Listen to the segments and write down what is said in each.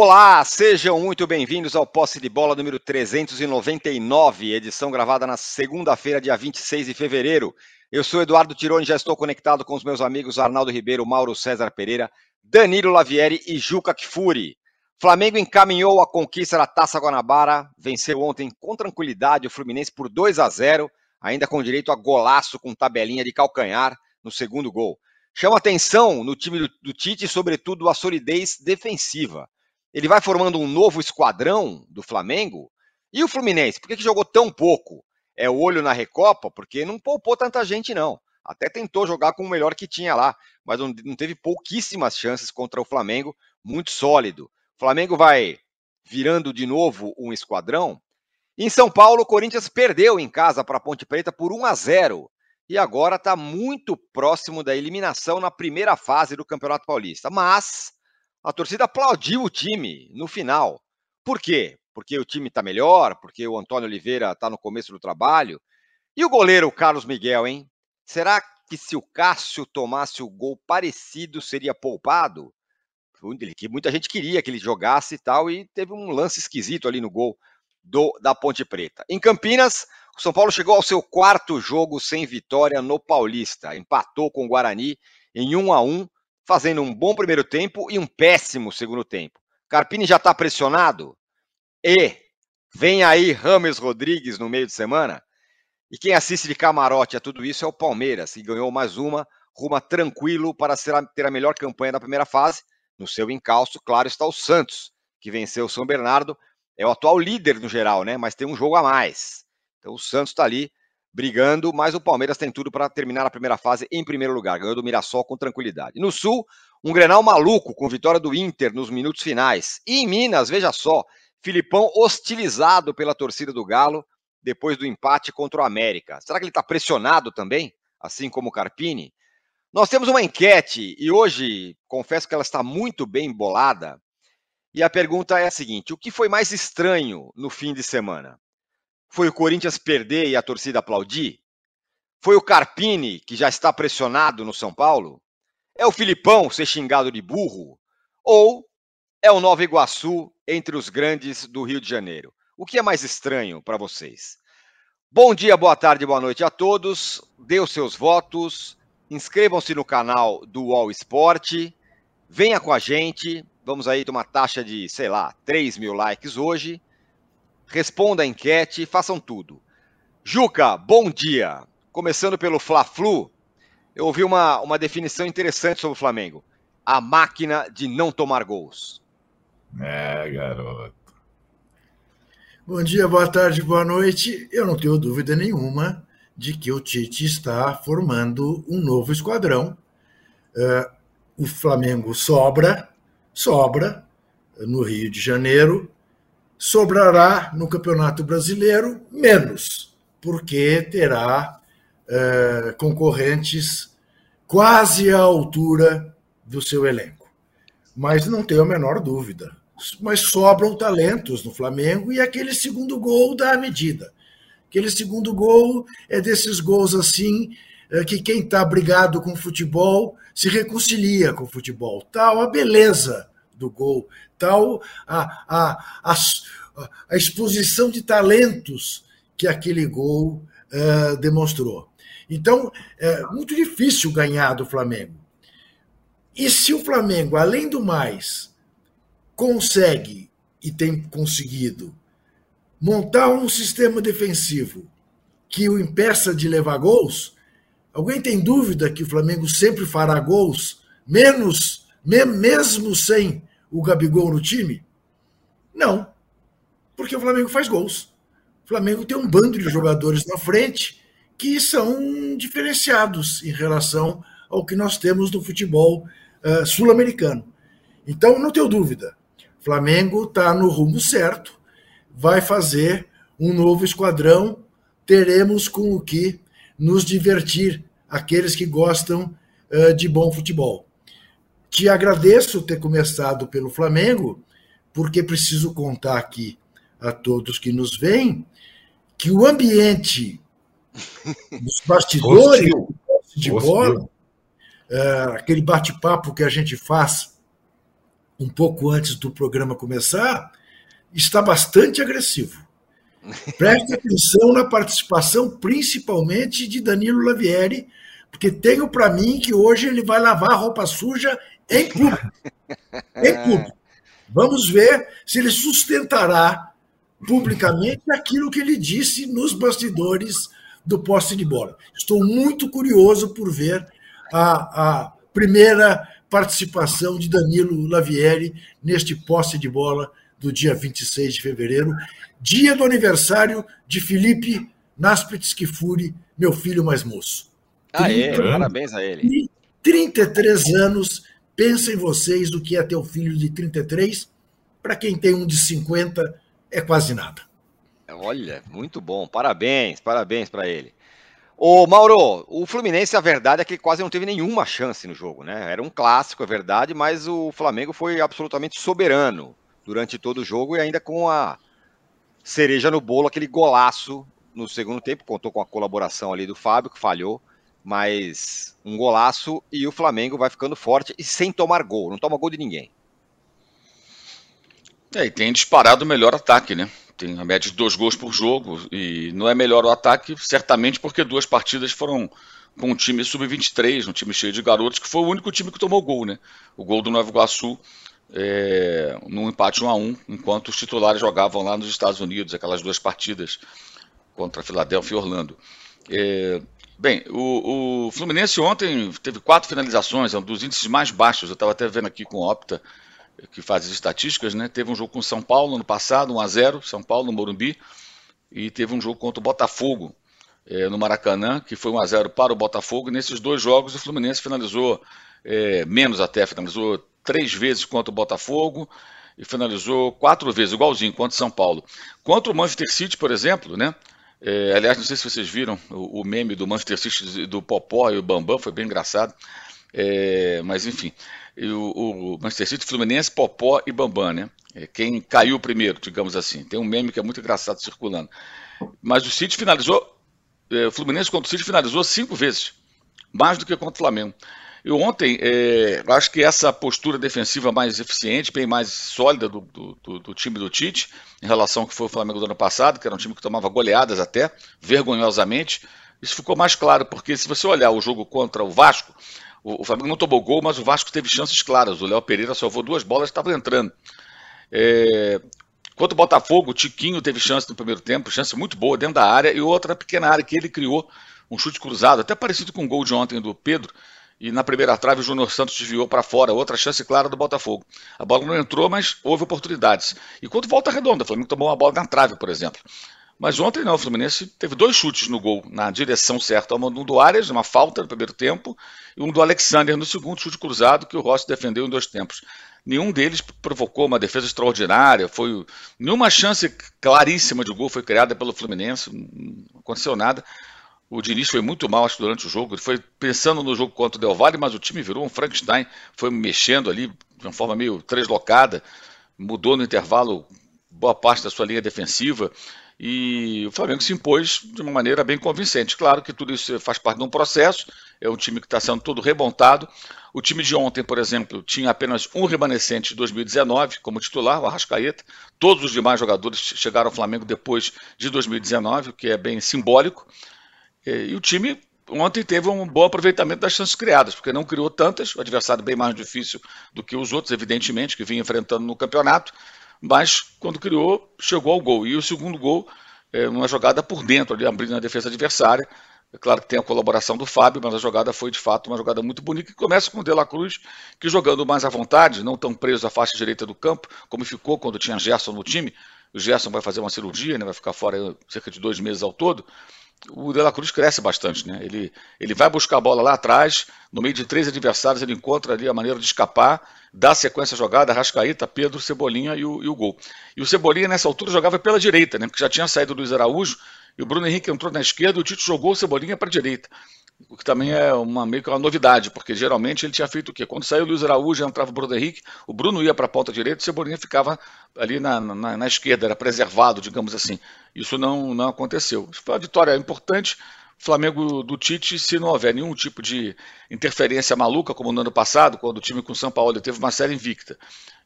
Olá, sejam muito bem-vindos ao Posse de Bola número 399, edição gravada na segunda-feira, dia 26 de fevereiro. Eu sou Eduardo Tironi, já estou conectado com os meus amigos Arnaldo Ribeiro, Mauro César Pereira, Danilo Lavieri e Juca Kfouri. Flamengo encaminhou a conquista da Taça Guanabara, venceu ontem com tranquilidade o Fluminense por 2 a 0, ainda com direito a golaço com tabelinha de calcanhar no segundo gol. Chama atenção no time do, do Tite, sobretudo, a solidez defensiva. Ele vai formando um novo esquadrão do Flamengo. E o Fluminense, por que, que jogou tão pouco? É o olho na Recopa? Porque não poupou tanta gente, não. Até tentou jogar com o melhor que tinha lá, mas não, teve pouquíssimas chances contra o Flamengo, muito sólido. O Flamengo vai virando de novo um esquadrão. Em São Paulo, o Corinthians perdeu em casa para a Ponte Preta por 1 a 0 e agora está muito próximo da eliminação na primeira fase do Campeonato Paulista. Mas a torcida aplaudiu o time no final. Por quê? Porque o time está melhor, porque o Antônio Oliveira está no começo do trabalho. E o goleiro Carlos Miguel, hein? Será que se o Cássio tomasse o gol parecido seria poupado? que muita gente queria que ele jogasse e tal, e teve um lance esquisito ali no gol do, da Ponte Preta. Em Campinas, o São Paulo chegou ao seu quarto jogo sem vitória no Paulista. Empatou com o Guarani em 1 a 1 fazendo um bom primeiro tempo e um péssimo segundo tempo. Carpini já está pressionado? E vem aí Rames Rodrigues no meio de semana? E quem assiste de camarote a tudo isso é o Palmeiras, que ganhou mais uma, ruma tranquilo para ter a melhor campanha da primeira fase no seu encalço, claro, está o Santos, que venceu o São Bernardo, é o atual líder no geral, né? Mas tem um jogo a mais. Então o Santos está ali brigando, mas o Palmeiras tem tudo para terminar a primeira fase em primeiro lugar, ganhou do Mirassol com tranquilidade. No Sul, um Grenal maluco com vitória do Inter nos minutos finais. E em Minas, veja só, Filipão hostilizado pela torcida do Galo depois do empate contra o América. Será que ele está pressionado também, assim como o Carpini? Nós temos uma enquete e hoje confesso que ela está muito bem bolada. E a pergunta é a seguinte: o que foi mais estranho no fim de semana? Foi o Corinthians perder e a torcida aplaudir? Foi o Carpini, que já está pressionado no São Paulo? É o Filipão ser xingado de burro? Ou é o Nova Iguaçu entre os grandes do Rio de Janeiro? O que é mais estranho para vocês? Bom dia, boa tarde, boa noite a todos. Dê os seus votos. Inscrevam-se no canal do All Sport. Venha com a gente. Vamos aí ter uma taxa de, sei lá, 3 mil likes hoje. Responda a enquete, façam tudo. Juca, bom dia. Começando pelo Fla-Flu, eu ouvi uma, uma definição interessante sobre o Flamengo. A máquina de não tomar gols. É, garoto. Bom dia, boa tarde, boa noite. Eu não tenho dúvida nenhuma de que o Tite está formando um novo esquadrão. Uh, o Flamengo sobra, sobra no Rio de Janeiro, sobrará no Campeonato Brasileiro menos, porque terá uh, concorrentes quase à altura do seu elenco. Mas não tenho a menor dúvida. Mas sobram talentos no Flamengo e aquele segundo gol dá a medida. Aquele segundo gol é desses gols assim é, que quem está brigado com o futebol se reconcilia com o futebol. Tal a beleza do gol, tal a, a, a, a exposição de talentos que aquele gol uh, demonstrou. Então, é muito difícil ganhar do Flamengo. E se o Flamengo, além do mais, consegue e tem conseguido montar um sistema defensivo que o impeça de levar gols, alguém tem dúvida que o Flamengo sempre fará gols, menos mesmo sem o Gabigol no time? Não, porque o Flamengo faz gols. O Flamengo tem um bando de jogadores na frente que são diferenciados em relação ao que nós temos no futebol uh, sul-americano. Então, não tenho dúvida, Flamengo está no rumo certo vai fazer um novo esquadrão, teremos com o que nos divertir, aqueles que gostam uh, de bom futebol. Te agradeço ter começado pelo Flamengo, porque preciso contar aqui a todos que nos veem que o ambiente dos bastidores de bola, uh, aquele bate-papo que a gente faz um pouco antes do programa começar, está bastante agressivo. Preste atenção na participação, principalmente de Danilo Lavieri, porque tenho para mim que hoje ele vai lavar roupa suja em público. Em público. Vamos ver se ele sustentará publicamente aquilo que ele disse nos bastidores do poste de bola. Estou muito curioso por ver a, a primeira participação de Danilo Lavieri neste poste de bola do dia 26 de fevereiro, dia do aniversário de Felipe Naspets Kifuri, meu filho mais moço. Ah, é? Parabéns a ele. 33 anos, pensem vocês do que é ter um filho de 33, para quem tem um de 50, é quase nada. Olha, muito bom. Parabéns, parabéns para ele. Ô, Mauro, o Fluminense, a verdade é que quase não teve nenhuma chance no jogo, né? Era um clássico, é verdade, mas o Flamengo foi absolutamente soberano durante todo o jogo e ainda com a cereja no bolo, aquele golaço no segundo tempo, contou com a colaboração ali do Fábio, que falhou, mas um golaço e o Flamengo vai ficando forte e sem tomar gol, não toma gol de ninguém. É, e tem disparado o melhor ataque, né? Tem a média de dois gols por jogo e não é melhor o ataque, certamente porque duas partidas foram com um time sub-23, um time cheio de garotos, que foi o único time que tomou gol, né? O gol do Nova Iguaçu é, num empate 1 a 1 enquanto os titulares jogavam lá nos Estados Unidos, aquelas duas partidas contra Filadélfia e Orlando. É, bem, o, o, Fluminense ontem teve quatro finalizações, é um dos índices mais baixos, eu estava até vendo aqui com o Opta, que faz as estatísticas, né? Teve um jogo com São Paulo no passado, 1 a 0 São Paulo no Morumbi, e teve um jogo contra o Botafogo é, no Maracanã, que foi 1 a 0 para o Botafogo. E nesses dois jogos o Fluminense finalizou é, menos até, finalizou três vezes contra o Botafogo e finalizou quatro vezes, igualzinho, contra o São Paulo. Contra o Manchester City, por exemplo, né? É, aliás, não sei se vocês viram o, o, meme do Manchester City do Popó e o Bambam, foi bem engraçado. É, mas enfim, o, o, Manchester City, Fluminense, Popó e Bambam, né? É, quem caiu primeiro, digamos assim. Tem um meme que é muito engraçado circulando. Mas o City finalizou, é, o Fluminense contra o City finalizou cinco vezes, mais do que contra o Flamengo. E ontem, é, acho que essa postura defensiva mais eficiente, bem mais sólida do, do, do, time do Tite, em relação ao que foi o Flamengo do ano passado, que era um time que tomava goleadas até, vergonhosamente, isso ficou mais claro, porque se você olhar o jogo contra o Vasco, o, o Flamengo não tomou gol, mas o Vasco teve chances claras. O Léo Pereira salvou duas bolas, estava entrando. É, Quanto o Botafogo, o Tiquinho teve chance no primeiro tempo, chance muito boa dentro da área, e outra pequena área que ele criou, um chute cruzado, até parecido com o gol de ontem do Pedro, e na primeira trave o Júnior Santos desviou para fora, outra chance clara do Botafogo. A bola não entrou, mas houve oportunidades. E quanto volta redonda, o Flamengo tomou uma bola na trave, por exemplo. Mas ontem não, o Fluminense teve dois chutes no gol, na direção certa. Um do Arias, uma falta no primeiro tempo, e um do Alexander no segundo chute cruzado, que o Rossi defendeu em dois tempos. Nenhum deles provocou uma defesa extraordinária, foi nenhuma chance claríssima de gol foi criada pelo Fluminense, não aconteceu nada. O Diniz foi muito mal acho, durante o jogo. Ele foi pensando no jogo contra o Del Valle, mas o time virou um Frankenstein. Foi mexendo ali de uma forma meio treslocada. Mudou no intervalo boa parte da sua linha defensiva. E o Flamengo se impôs de uma maneira bem convincente. Claro que tudo isso faz parte de um processo. É um time que está sendo todo remontado. O time de ontem, por exemplo, tinha apenas um remanescente de 2019 como titular, o Arrascaeta. Todos os demais jogadores chegaram ao Flamengo depois de 2019, o que é bem simbólico. E o time ontem teve um bom aproveitamento das chances criadas, porque não criou tantas, o adversário bem mais difícil do que os outros, evidentemente, que vinha enfrentando no campeonato, mas quando criou, chegou ao gol. E o segundo gol, é, uma jogada por dentro, ali abrindo a defesa adversária. É claro que tem a colaboração do Fábio, mas a jogada foi de fato uma jogada muito bonita, que começa com o De La Cruz, que jogando mais à vontade, não tão preso à faixa direita do campo, como ficou quando tinha Gerson no time. O Gerson vai fazer uma cirurgia, né, vai ficar fora cerca de dois meses ao todo o De La Cruz cresce bastante, né? Ele, ele vai buscar a bola lá atrás, no meio de três adversários, ele encontra ali a maneira de escapar, dá sequência à jogada, Rascaíta, Pedro, Cebolinha e o, e o gol. E o Cebolinha nessa altura jogava pela direita, né? Porque já tinha saído o Luiz Araújo, e o Bruno Henrique entrou na esquerda e o Tito jogou o Cebolinha para a direita o que também é uma, meio que uma novidade, porque geralmente ele tinha feito o quê? Quando saiu o Luiz Araújo entrava o Bruno Henrique, o Bruno ia para a ponta direita e o Cebolinha ficava ali na, na, na, esquerda, era preservado, digamos assim. Isso não, não aconteceu. Foi uma vitória importante, Flamengo do Tite, se não houver nenhum tipo de interferência maluca, como no ano passado, quando o time com o São Paulo teve uma série invicta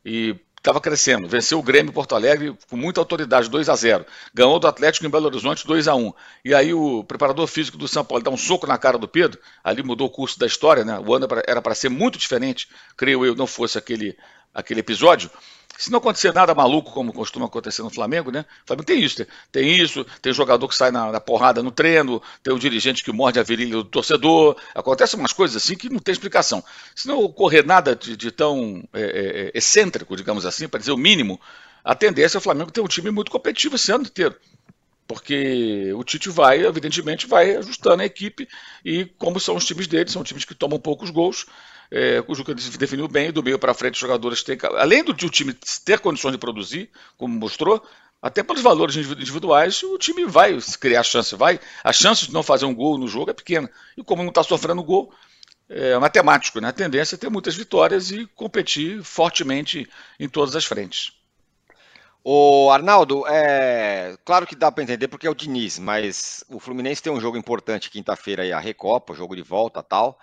e estava crescendo, venceu o Grêmio Porto Alegre com muita autoridade, 2 a 0 ganhou do Atlético em Belo Horizonte 2 a 1 e aí o preparador físico do São Paulo dá um soco na cara do Pedro, ali mudou o curso da história, né? o ano era para ser muito diferente, creio eu, não fosse aquele, aquele episódio, se não acontecer nada maluco, como costuma acontecer no Flamengo, né? O Flamengo tem isso, tem isso, tem jogador que sai na, na porrada no treino, tem o dirigente que morde a virilha do torcedor, acontecem umas coisas assim que não tem explicação. Se não ocorrer nada de, de tão é, é, é excêntrico, digamos assim, para dizer o mínimo, a tendência é o Flamengo ter um time muito competitivo esse ano inteiro. Porque o Tite vai, evidentemente, vai ajustando a equipe e como são os times dele, são times que tomam poucos gols, é, o Juca definiu bem, do meio para frente os jogadores têm. Além do, time ter condições de produzir, como mostrou, até pelos valores individuais, o time vai criar chance, vai. A chance de não fazer um gol no jogo é pequena. E como não está sofrendo gol, é matemático, né? A tendência é ter muitas vitórias e competir fortemente em todas as frentes. O Arnaldo, é claro que dá para entender porque é o Diniz, mas o Fluminense tem um jogo importante quinta-feira aí, a Recopa, jogo de volta tal.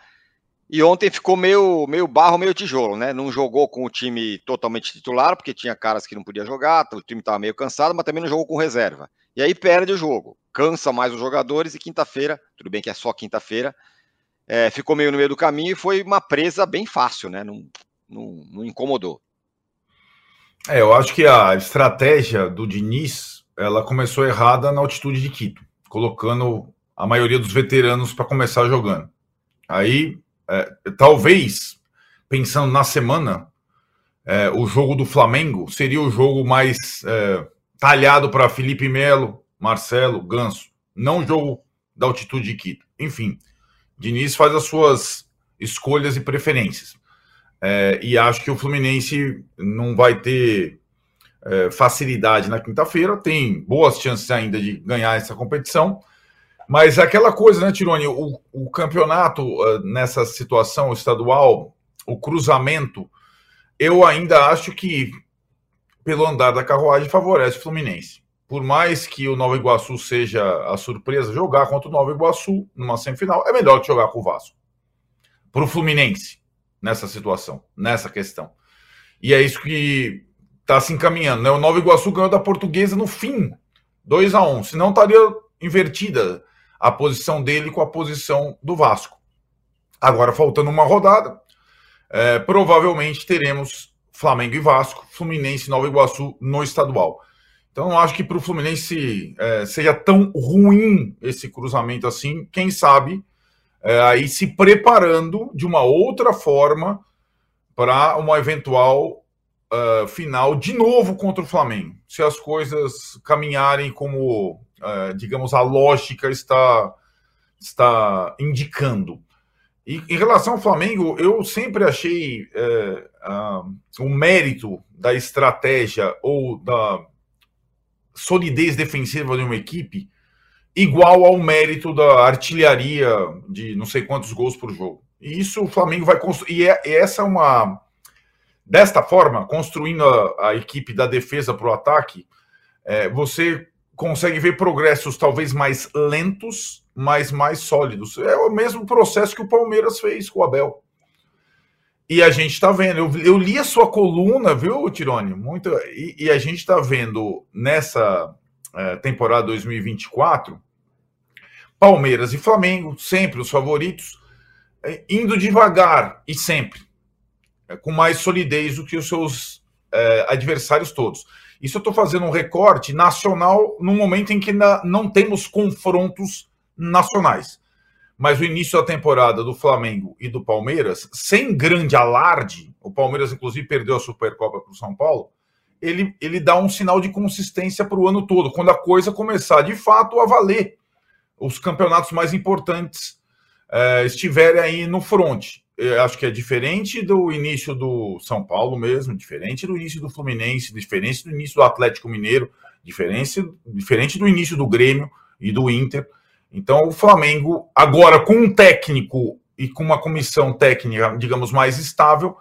E ontem ficou meio, meio barro, meio tijolo, né? Não jogou com o time totalmente titular, porque tinha caras que não podia jogar, o time estava meio cansado, mas também não jogou com reserva. E aí perde o jogo, cansa mais os jogadores e quinta-feira, tudo bem que é só quinta-feira, é, ficou meio no meio do caminho e foi uma presa bem fácil, né? Não, não, não incomodou. É, eu acho que a estratégia do Diniz, ela começou errada na altitude de Quito, colocando a maioria dos veteranos para começar jogando. Aí é, talvez, pensando na semana, é, o jogo do Flamengo seria o jogo mais é, talhado para Felipe Melo, Marcelo, Ganso, não o jogo da altitude de Quito. Enfim, Diniz faz as suas escolhas e preferências. É, e acho que o Fluminense não vai ter é, facilidade na quinta-feira, tem boas chances ainda de ganhar essa competição, mas aquela coisa, né, Tironi? O, o campeonato uh, nessa situação estadual, o cruzamento, eu ainda acho que, pelo andar da carruagem, favorece o Fluminense. Por mais que o Nova Iguaçu seja a surpresa, jogar contra o Nova Iguaçu numa semifinal é melhor que jogar com o Vasco. Para o Fluminense, nessa situação, nessa questão. E é isso que está se encaminhando. Né? O Nova Iguaçu ganhou da Portuguesa no fim, 2 a 1 um, senão estaria invertida a posição dele com a posição do Vasco. Agora, faltando uma rodada, é, provavelmente teremos Flamengo e Vasco, Fluminense e Nova Iguaçu no estadual. Então, não acho que para o Fluminense é, seja tão ruim esse cruzamento assim. Quem sabe é, aí se preparando de uma outra forma para uma eventual uh, final de novo contra o Flamengo. Se as coisas caminharem como é, digamos, a lógica está, está indicando. E em relação ao Flamengo, eu sempre achei é, o mérito da estratégia ou da solidez defensiva de uma equipe igual ao mérito da artilharia de não sei quantos gols por jogo. E isso o Flamengo vai construir. E, é, essa é uma. Desta forma, construindo a, a equipe da defesa para o ataque, é, você consegue ver progressos talvez mais lentos, mas mais sólidos. É o mesmo processo que o Palmeiras fez com o Abel. E a gente está vendo. Eu, eu, li a sua coluna, viu, Tirone? Muito, e, e a gente está vendo nessa é, temporada 2024 Palmeiras e Flamengo, sempre os favoritos, é, indo devagar e sempre, é, com mais solidez do que os seus é, adversários todos. Isso eu estou fazendo um recorte nacional no momento em que não temos confrontos nacionais. Mas o início da temporada do Flamengo e do Palmeiras, sem grande alarde, o Palmeiras, inclusive, perdeu a Supercopa para o São Paulo, ele, ele dá um sinal de consistência para o ano todo, quando a coisa começar de fato a valer. Os campeonatos mais importantes é, estiverem aí no front eu acho que é diferente do início do São Paulo mesmo, diferente do início do Fluminense, diferente do início do Atlético Mineiro, diferente, diferente do início do Grêmio e do Inter. Então, o Flamengo, agora com um técnico e com uma comissão técnica, digamos, mais estável,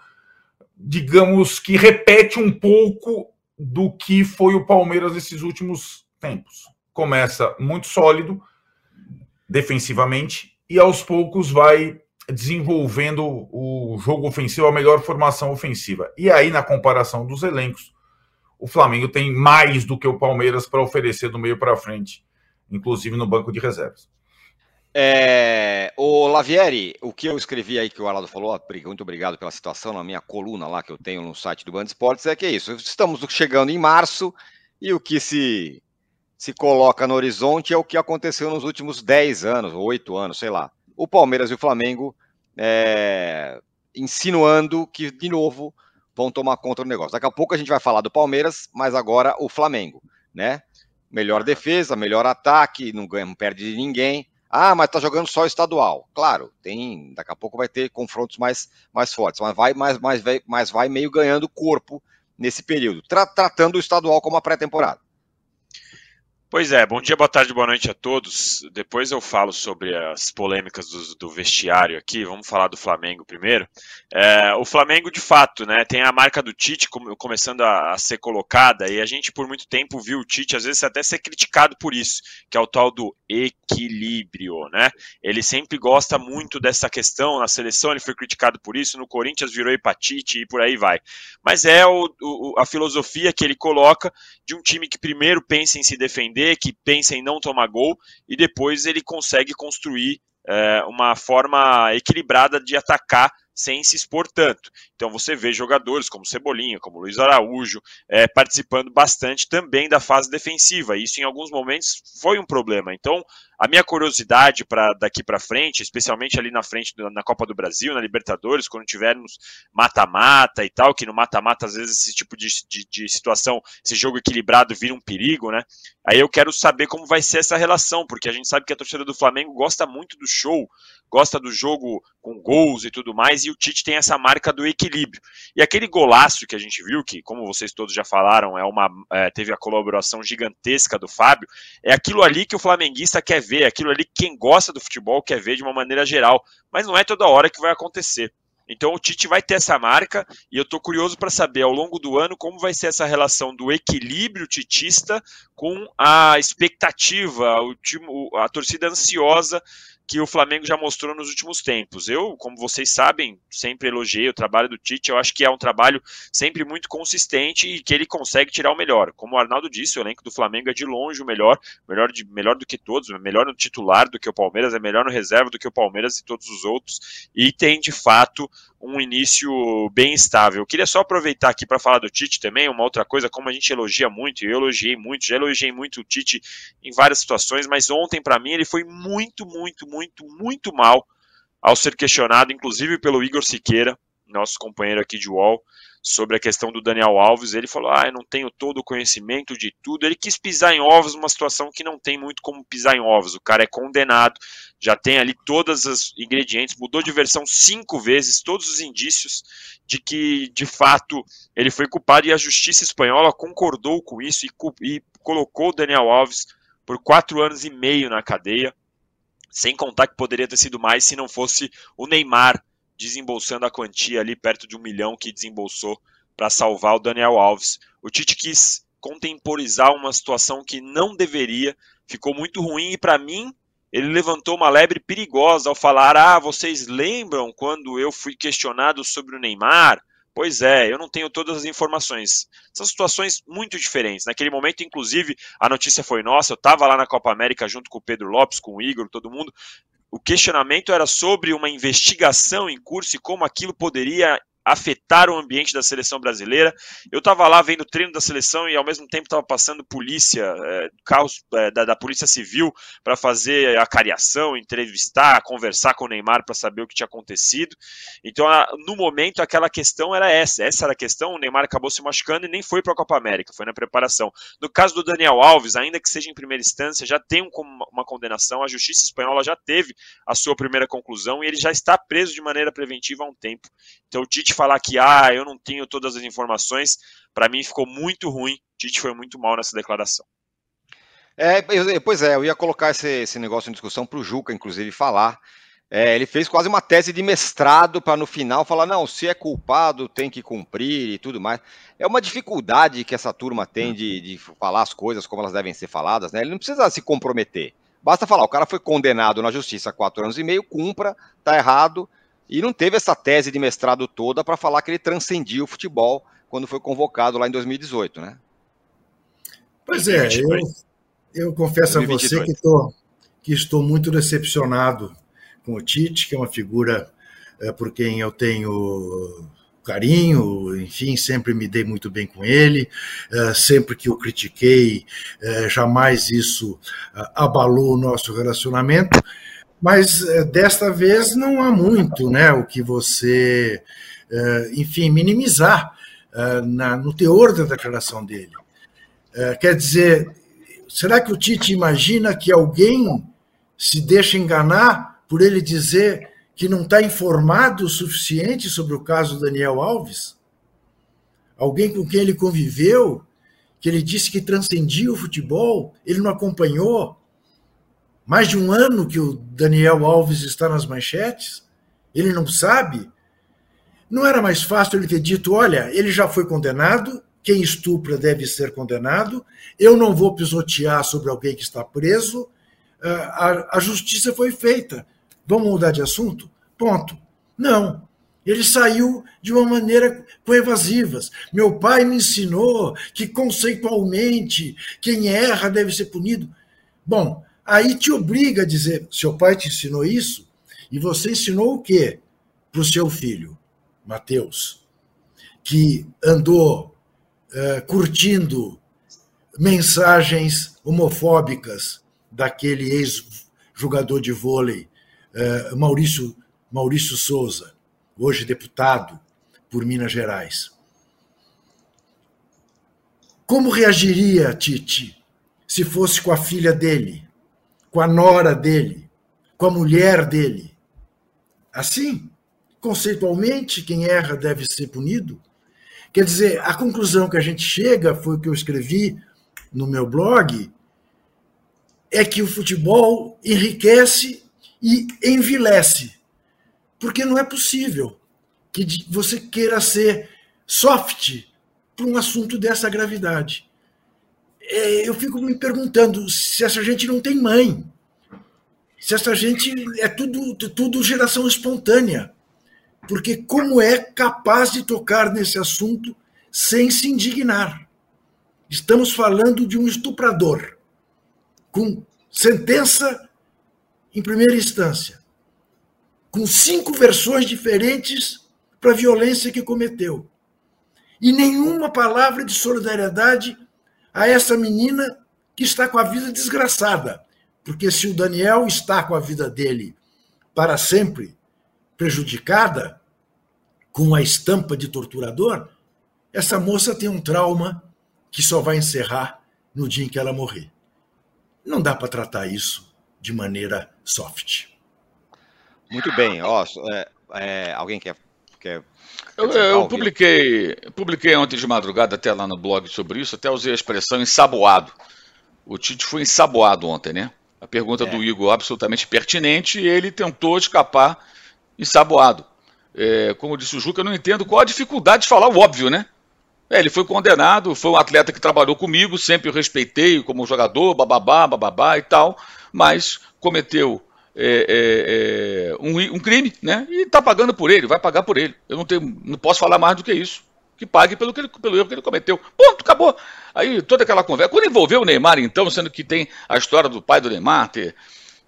digamos que repete um pouco do que foi o Palmeiras nesses últimos tempos. Começa muito sólido, defensivamente e aos poucos vai desenvolvendo o jogo ofensivo, a melhor formação ofensiva. E aí, na comparação dos elencos, o Flamengo tem mais do que o Palmeiras para oferecer do meio para frente, inclusive no banco de reservas. É, o Lavieri, o que eu escrevi aí que o Arnaldo falou, muito obrigado pela situação na minha coluna lá que eu tenho no site do Band Esportes, é que é isso. Estamos chegando em março e o que se, se coloca no horizonte é o que aconteceu nos últimos 10 anos, 8 anos, sei lá. O Palmeiras e o Flamengo é, insinuando que, de novo, vão tomar conta do negócio. Daqui a pouco a gente vai falar do Palmeiras, mas agora o Flamengo, né? Melhor defesa, melhor ataque, não ganha, não perde de ninguém. Ah, mas tá jogando só estadual. Claro, tem. Daqui a pouco vai ter confrontos mais, mais fortes, mas vai, mais, mais, mais vai meio ganhando corpo nesse período, tra tratando o estadual como a pré-temporada. Pois é, bom dia, boa tarde, boa noite a todos. Depois eu falo sobre as polêmicas do, do vestiário aqui. Vamos falar do Flamengo primeiro. É, o Flamengo, de fato, né, tem a marca do Tite começando a, a, ser colocada e a gente por muito tempo viu o Tite às vezes até ser criticado por isso, que é o tal do equilíbrio, né? Ele sempre gosta muito dessa questão na seleção. Ele foi criticado por isso. No Corinthians virou hepatite e por aí vai. Mas é o, o, a filosofia que ele coloca de um time que primeiro pensa em se defender defender, que pensa em não tomar gol, e depois ele consegue construir é, uma forma equilibrada de atacar sem se expor tanto. Então você vê jogadores como Cebolinha, como Luiz Araújo, é, participando bastante também da fase defensiva. Isso em alguns momentos foi um problema. Então a minha curiosidade para daqui para frente, especialmente ali na frente na Copa do Brasil, na Libertadores, quando tivermos mata-mata e tal, que no mata-mata às vezes esse tipo de, de, de, situação, esse jogo equilibrado vira um perigo, né? Aí eu quero saber como vai ser essa relação, porque a gente sabe que a torcida do Flamengo gosta muito do show, gosta do jogo com gols e tudo mais, e o Tite tem essa marca do equilíbrio. E aquele golaço que a gente viu, que como vocês todos já falaram, é uma é, teve a colaboração gigantesca do Fábio, é aquilo ali que o flamenguista quer ver, aquilo ali que quem gosta do futebol quer ver de uma maneira geral, mas não é toda hora que vai acontecer. Então o Tite vai ter essa marca e eu estou curioso para saber ao longo do ano como vai ser essa relação do equilíbrio titista com a expectativa, o time, a torcida ansiosa que o Flamengo já mostrou nos últimos tempos. Eu, como vocês sabem, sempre elogiei o trabalho do Tite. Eu acho que é um trabalho sempre muito consistente e que ele consegue tirar o melhor. Como o Arnaldo disse, o elenco do Flamengo é de longe o melhor, melhor, de, melhor do que todos, melhor no titular do que o Palmeiras, é melhor no reserva do que o Palmeiras e todos os outros. E tem, de fato, um início bem estável. Eu queria só aproveitar aqui para falar do Tite também, uma outra coisa, como a gente elogia muito, eu elogiei muito, já elogiei muito o Tite em várias situações, mas ontem, para mim, ele foi muito, muito, muito, muito mal ao ser questionado, inclusive pelo Igor Siqueira, nosso companheiro aqui de UOL, sobre a questão do Daniel Alves. Ele falou: Ah, eu não tenho todo o conhecimento de tudo. Ele quis pisar em ovos numa situação que não tem muito como pisar em ovos. O cara é condenado, já tem ali todos os ingredientes, mudou de versão cinco vezes, todos os indícios de que, de fato, ele foi culpado e a justiça espanhola concordou com isso e, e colocou o Daniel Alves por quatro anos e meio na cadeia. Sem contar que poderia ter sido mais se não fosse o Neymar desembolsando a quantia ali perto de um milhão que desembolsou para salvar o Daniel Alves. O Tite quis contemporizar uma situação que não deveria, ficou muito ruim e para mim ele levantou uma lebre perigosa ao falar: "Ah, vocês lembram quando eu fui questionado sobre o Neymar?" Pois é, eu não tenho todas as informações. São situações muito diferentes. Naquele momento, inclusive, a notícia foi nossa. Eu estava lá na Copa América junto com o Pedro Lopes, com o Igor, todo mundo o questionamento era sobre uma investigação em curso e como aquilo poderia afetar o ambiente da seleção brasileira. Eu estava lá vendo o treino da seleção e ao mesmo tempo estava passando polícia, é, carros é, da, da, Polícia Civil para fazer a cariação, entrevistar, conversar com o Neymar para saber o que tinha acontecido. Então, a, no momento, aquela questão era essa. Essa era a questão. O Neymar acabou se machucando e nem foi para a Copa América, foi na preparação. No caso do Daniel Alves, ainda que seja em primeira instância, já tem um, uma condenação. A Justiça Espanhola já teve a sua primeira conclusão e ele já está preso de maneira preventiva há um tempo. Então, o Tite falar que, ah, eu não tenho todas as informações, para mim ficou muito ruim. Tite foi muito mal nessa declaração. É, pois é, eu ia colocar esse, esse negócio em discussão para o Juca, inclusive, falar. É, ele fez quase uma tese de mestrado para no final falar: não, se é culpado, tem que cumprir e tudo mais. É uma dificuldade que essa turma tem de, de falar as coisas como elas devem ser faladas, né? Ele não precisa se comprometer. Basta falar, o cara foi condenado na justiça a quatro anos e meio, cumpra, tá errado, e não teve essa tese de mestrado toda para falar que ele transcendia o futebol quando foi convocado lá em 2018, né? Pois é, eu, eu confesso 2022. a você que, tô, que estou muito decepcionado com o Tite, que é uma figura é, por quem eu tenho carinho, enfim, sempre me dei muito bem com ele, é, sempre que o critiquei, é, jamais isso abalou o nosso relacionamento, mas desta vez não há muito, né, o que você, enfim, minimizar no teor da declaração dele. Quer dizer, será que o Tite imagina que alguém se deixa enganar por ele dizer que não está informado o suficiente sobre o caso Daniel Alves? Alguém com quem ele conviveu, que ele disse que transcendia o futebol, ele não acompanhou? Mais de um ano que o Daniel Alves está nas manchetes? Ele não sabe? Não era mais fácil ele ter dito: olha, ele já foi condenado, quem estupra deve ser condenado, eu não vou pisotear sobre alguém que está preso, a, a justiça foi feita. Vamos mudar de assunto? Ponto. Não. Ele saiu de uma maneira com evasivas. Meu pai me ensinou que conceitualmente quem erra deve ser punido. Bom, aí te obriga a dizer: seu pai te ensinou isso? E você ensinou o quê para o seu filho, Mateus, que andou uh, curtindo mensagens homofóbicas daquele ex-jogador de vôlei, uh, Maurício, Maurício Souza, hoje deputado por Minas Gerais. Como reagiria Tite se fosse com a filha dele, com a nora dele, com a mulher dele? Assim, conceitualmente, quem erra deve ser punido? Quer dizer, a conclusão que a gente chega foi o que eu escrevi no meu blog, é que o futebol enriquece e envilece. Porque não é possível que você queira ser soft para um assunto dessa gravidade. É, eu fico me perguntando se essa gente não tem mãe, se essa gente é tudo, tudo geração espontânea. Porque como é capaz de tocar nesse assunto sem se indignar? Estamos falando de um estuprador com sentença em primeira instância, com cinco versões diferentes para a violência que cometeu. E nenhuma palavra de solidariedade a essa menina que está com a vida desgraçada. Porque se o Daniel está com a vida dele para sempre prejudicada, com a estampa de torturador, essa moça tem um trauma que só vai encerrar no dia em que ela morrer. Não dá para tratar isso de maneira soft. Muito bem. Ó, é, é, alguém quer. Quer, eu, eu publiquei, publiquei ontem de madrugada até lá no blog sobre isso, até usei a expressão ensaboado. O Tite foi ensaboado ontem, né? A pergunta é. do Igor absolutamente pertinente e ele tentou escapar ensaboado. É, como disse o Juca, eu não entendo qual a dificuldade de falar o óbvio, né? É, ele foi condenado, foi um atleta que trabalhou comigo, sempre o respeitei como jogador, bababá, bababá e tal, mas cometeu é, é, é um, um, crime, né? E está pagando por ele, vai pagar por ele. Eu não, tenho, não posso falar mais do que isso. Que pague pelo, que ele, pelo erro que ele cometeu. Ponto, acabou. Aí toda aquela conversa. Quando envolveu o Neymar, então, sendo que tem a história do pai do Neymar ter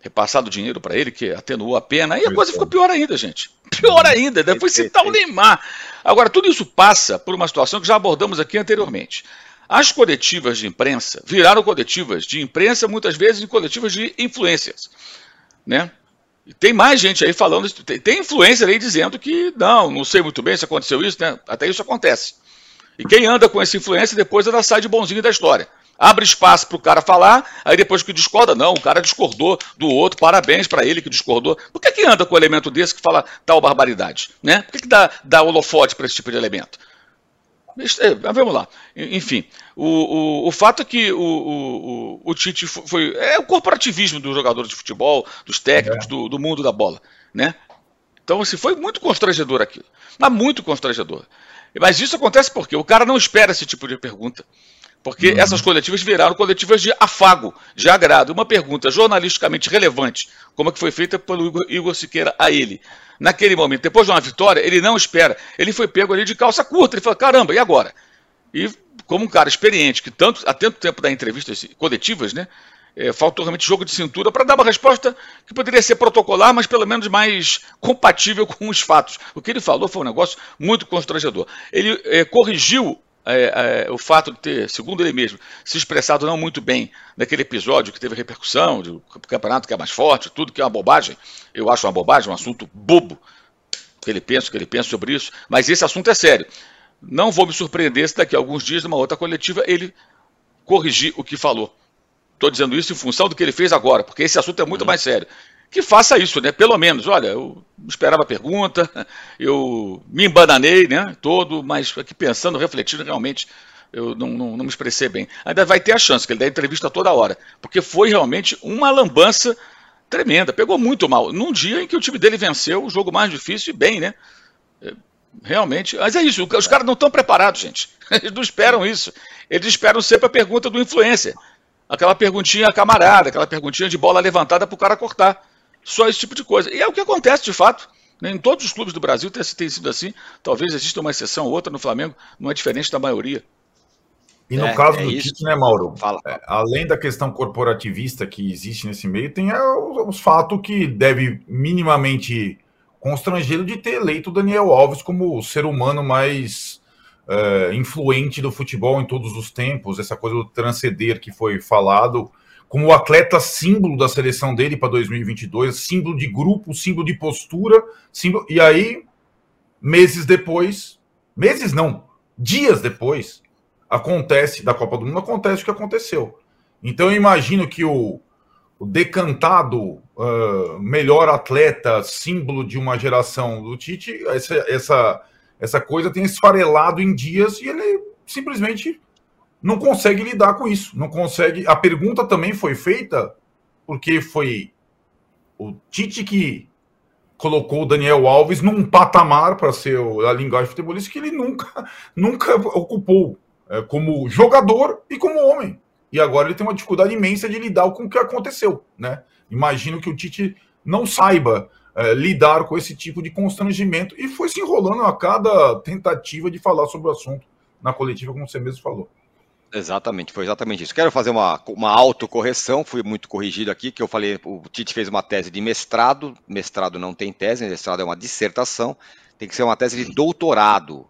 repassado dinheiro para ele, que atenuou a pena, aí a coisa ficou pior ainda, gente. Pior ainda, depois citar o Neymar. Agora, tudo isso passa por uma situação que já abordamos aqui anteriormente. As coletivas de imprensa viraram coletivas de imprensa, muitas vezes, em coletivas de influências. Né? E tem mais gente aí falando, tem, influência aí dizendo que não, não sei muito bem se aconteceu isso, né? Até isso acontece. E quem anda com essa influência, depois ela sai de bonzinho da história abre espaço para o cara falar, aí depois que discorda, não, o cara discordou do outro, parabéns para ele que discordou. Por que, que anda com um elemento desse que fala tal barbaridade? Né? Por que, que dá, dá holofote para esse tipo de elemento? É, vamos lá. Enfim, o, o, o fato é que o, o, o Tite foi. É o corporativismo dos jogadores de futebol, dos técnicos, é. do, do mundo da bola. Né? Então, assim, foi muito constrangedor aquilo. Mas muito constrangedor. Mas isso acontece porque o cara não espera esse tipo de pergunta. Porque uhum. essas coletivas viraram coletivas de afago, de agrado. Uma pergunta jornalisticamente relevante, como é que foi feita pelo Igor, Igor Siqueira a ele. Naquele momento, depois de uma vitória, ele não espera. Ele foi pego ali de calça curta. Ele falou: caramba, e agora? E como um cara experiente, que tanto, há tanto tempo dá entrevistas coletivas, né? É, faltou realmente jogo de cintura para dar uma resposta que poderia ser protocolar, mas pelo menos mais compatível com os fatos. O que ele falou foi um negócio muito constrangedor. Ele é, corrigiu é, é, o fato de ter, segundo ele mesmo, se expressado não muito bem naquele episódio que teve repercussão, do campeonato que é mais forte, tudo que é uma bobagem. Eu acho uma bobagem, um assunto bobo, que ele pensa, que ele pensa sobre isso, mas esse assunto é sério. Não vou me surpreender se daqui a alguns dias, numa outra coletiva, ele corrigir o que falou. Estou dizendo isso em função do que ele fez agora, porque esse assunto é muito uhum. mais sério. Que faça isso, né? Pelo menos, olha, eu esperava a pergunta, eu me embananei, né? Todo, mas aqui pensando, refletindo, realmente, eu não, não, não me expressei bem. Ainda vai ter a chance, que ele dá entrevista toda hora, porque foi realmente uma lambança tremenda, pegou muito mal. Num dia em que o time dele venceu o jogo mais difícil e bem, né? É, realmente. Mas é isso, os caras não estão preparados, gente. Eles não esperam isso. Eles esperam sempre a pergunta do influencer aquela perguntinha camarada, aquela perguntinha de bola levantada para o cara cortar. Só esse tipo de coisa. E é o que acontece de fato. Em todos os clubes do Brasil tem, tem sido assim. Talvez exista uma exceção ou outra no Flamengo, não é diferente da maioria. E no é, caso é do isso. Tite, né, Mauro? Fala. É, além da questão corporativista que existe nesse meio, tem os, os fatos que deve minimamente constrangê-lo de ter eleito o Daniel Alves como o ser humano mais uh, influente do futebol em todos os tempos, essa coisa do transcender que foi falado, como o atleta símbolo da seleção dele para 2022, símbolo de grupo, símbolo de postura, símbolo... e aí, meses depois, meses não, dias depois, acontece, da Copa do Mundo, acontece o que aconteceu. Então eu imagino que o, o decantado uh, melhor atleta, símbolo de uma geração do Tite, essa, essa essa coisa tem esfarelado em dias e ele simplesmente não consegue lidar com isso. Não consegue. A pergunta também foi feita porque foi o Tite que colocou o Daniel Alves num patamar para ser a linguagem futebolista que ele nunca, nunca ocupou é, como jogador e como homem. E agora ele tem uma dificuldade imensa de lidar com o que aconteceu, né? Imagino que o Tite não saiba é, lidar com esse tipo de constrangimento e foi se enrolando a cada tentativa de falar sobre o assunto na coletiva, como você mesmo falou. Exatamente, foi exatamente isso. Quero fazer uma, uma autocorreção, fui muito corrigido aqui, que eu falei, o Tite fez uma tese de mestrado, mestrado não tem tese, mestrado é uma dissertação, tem que ser uma tese de doutorado.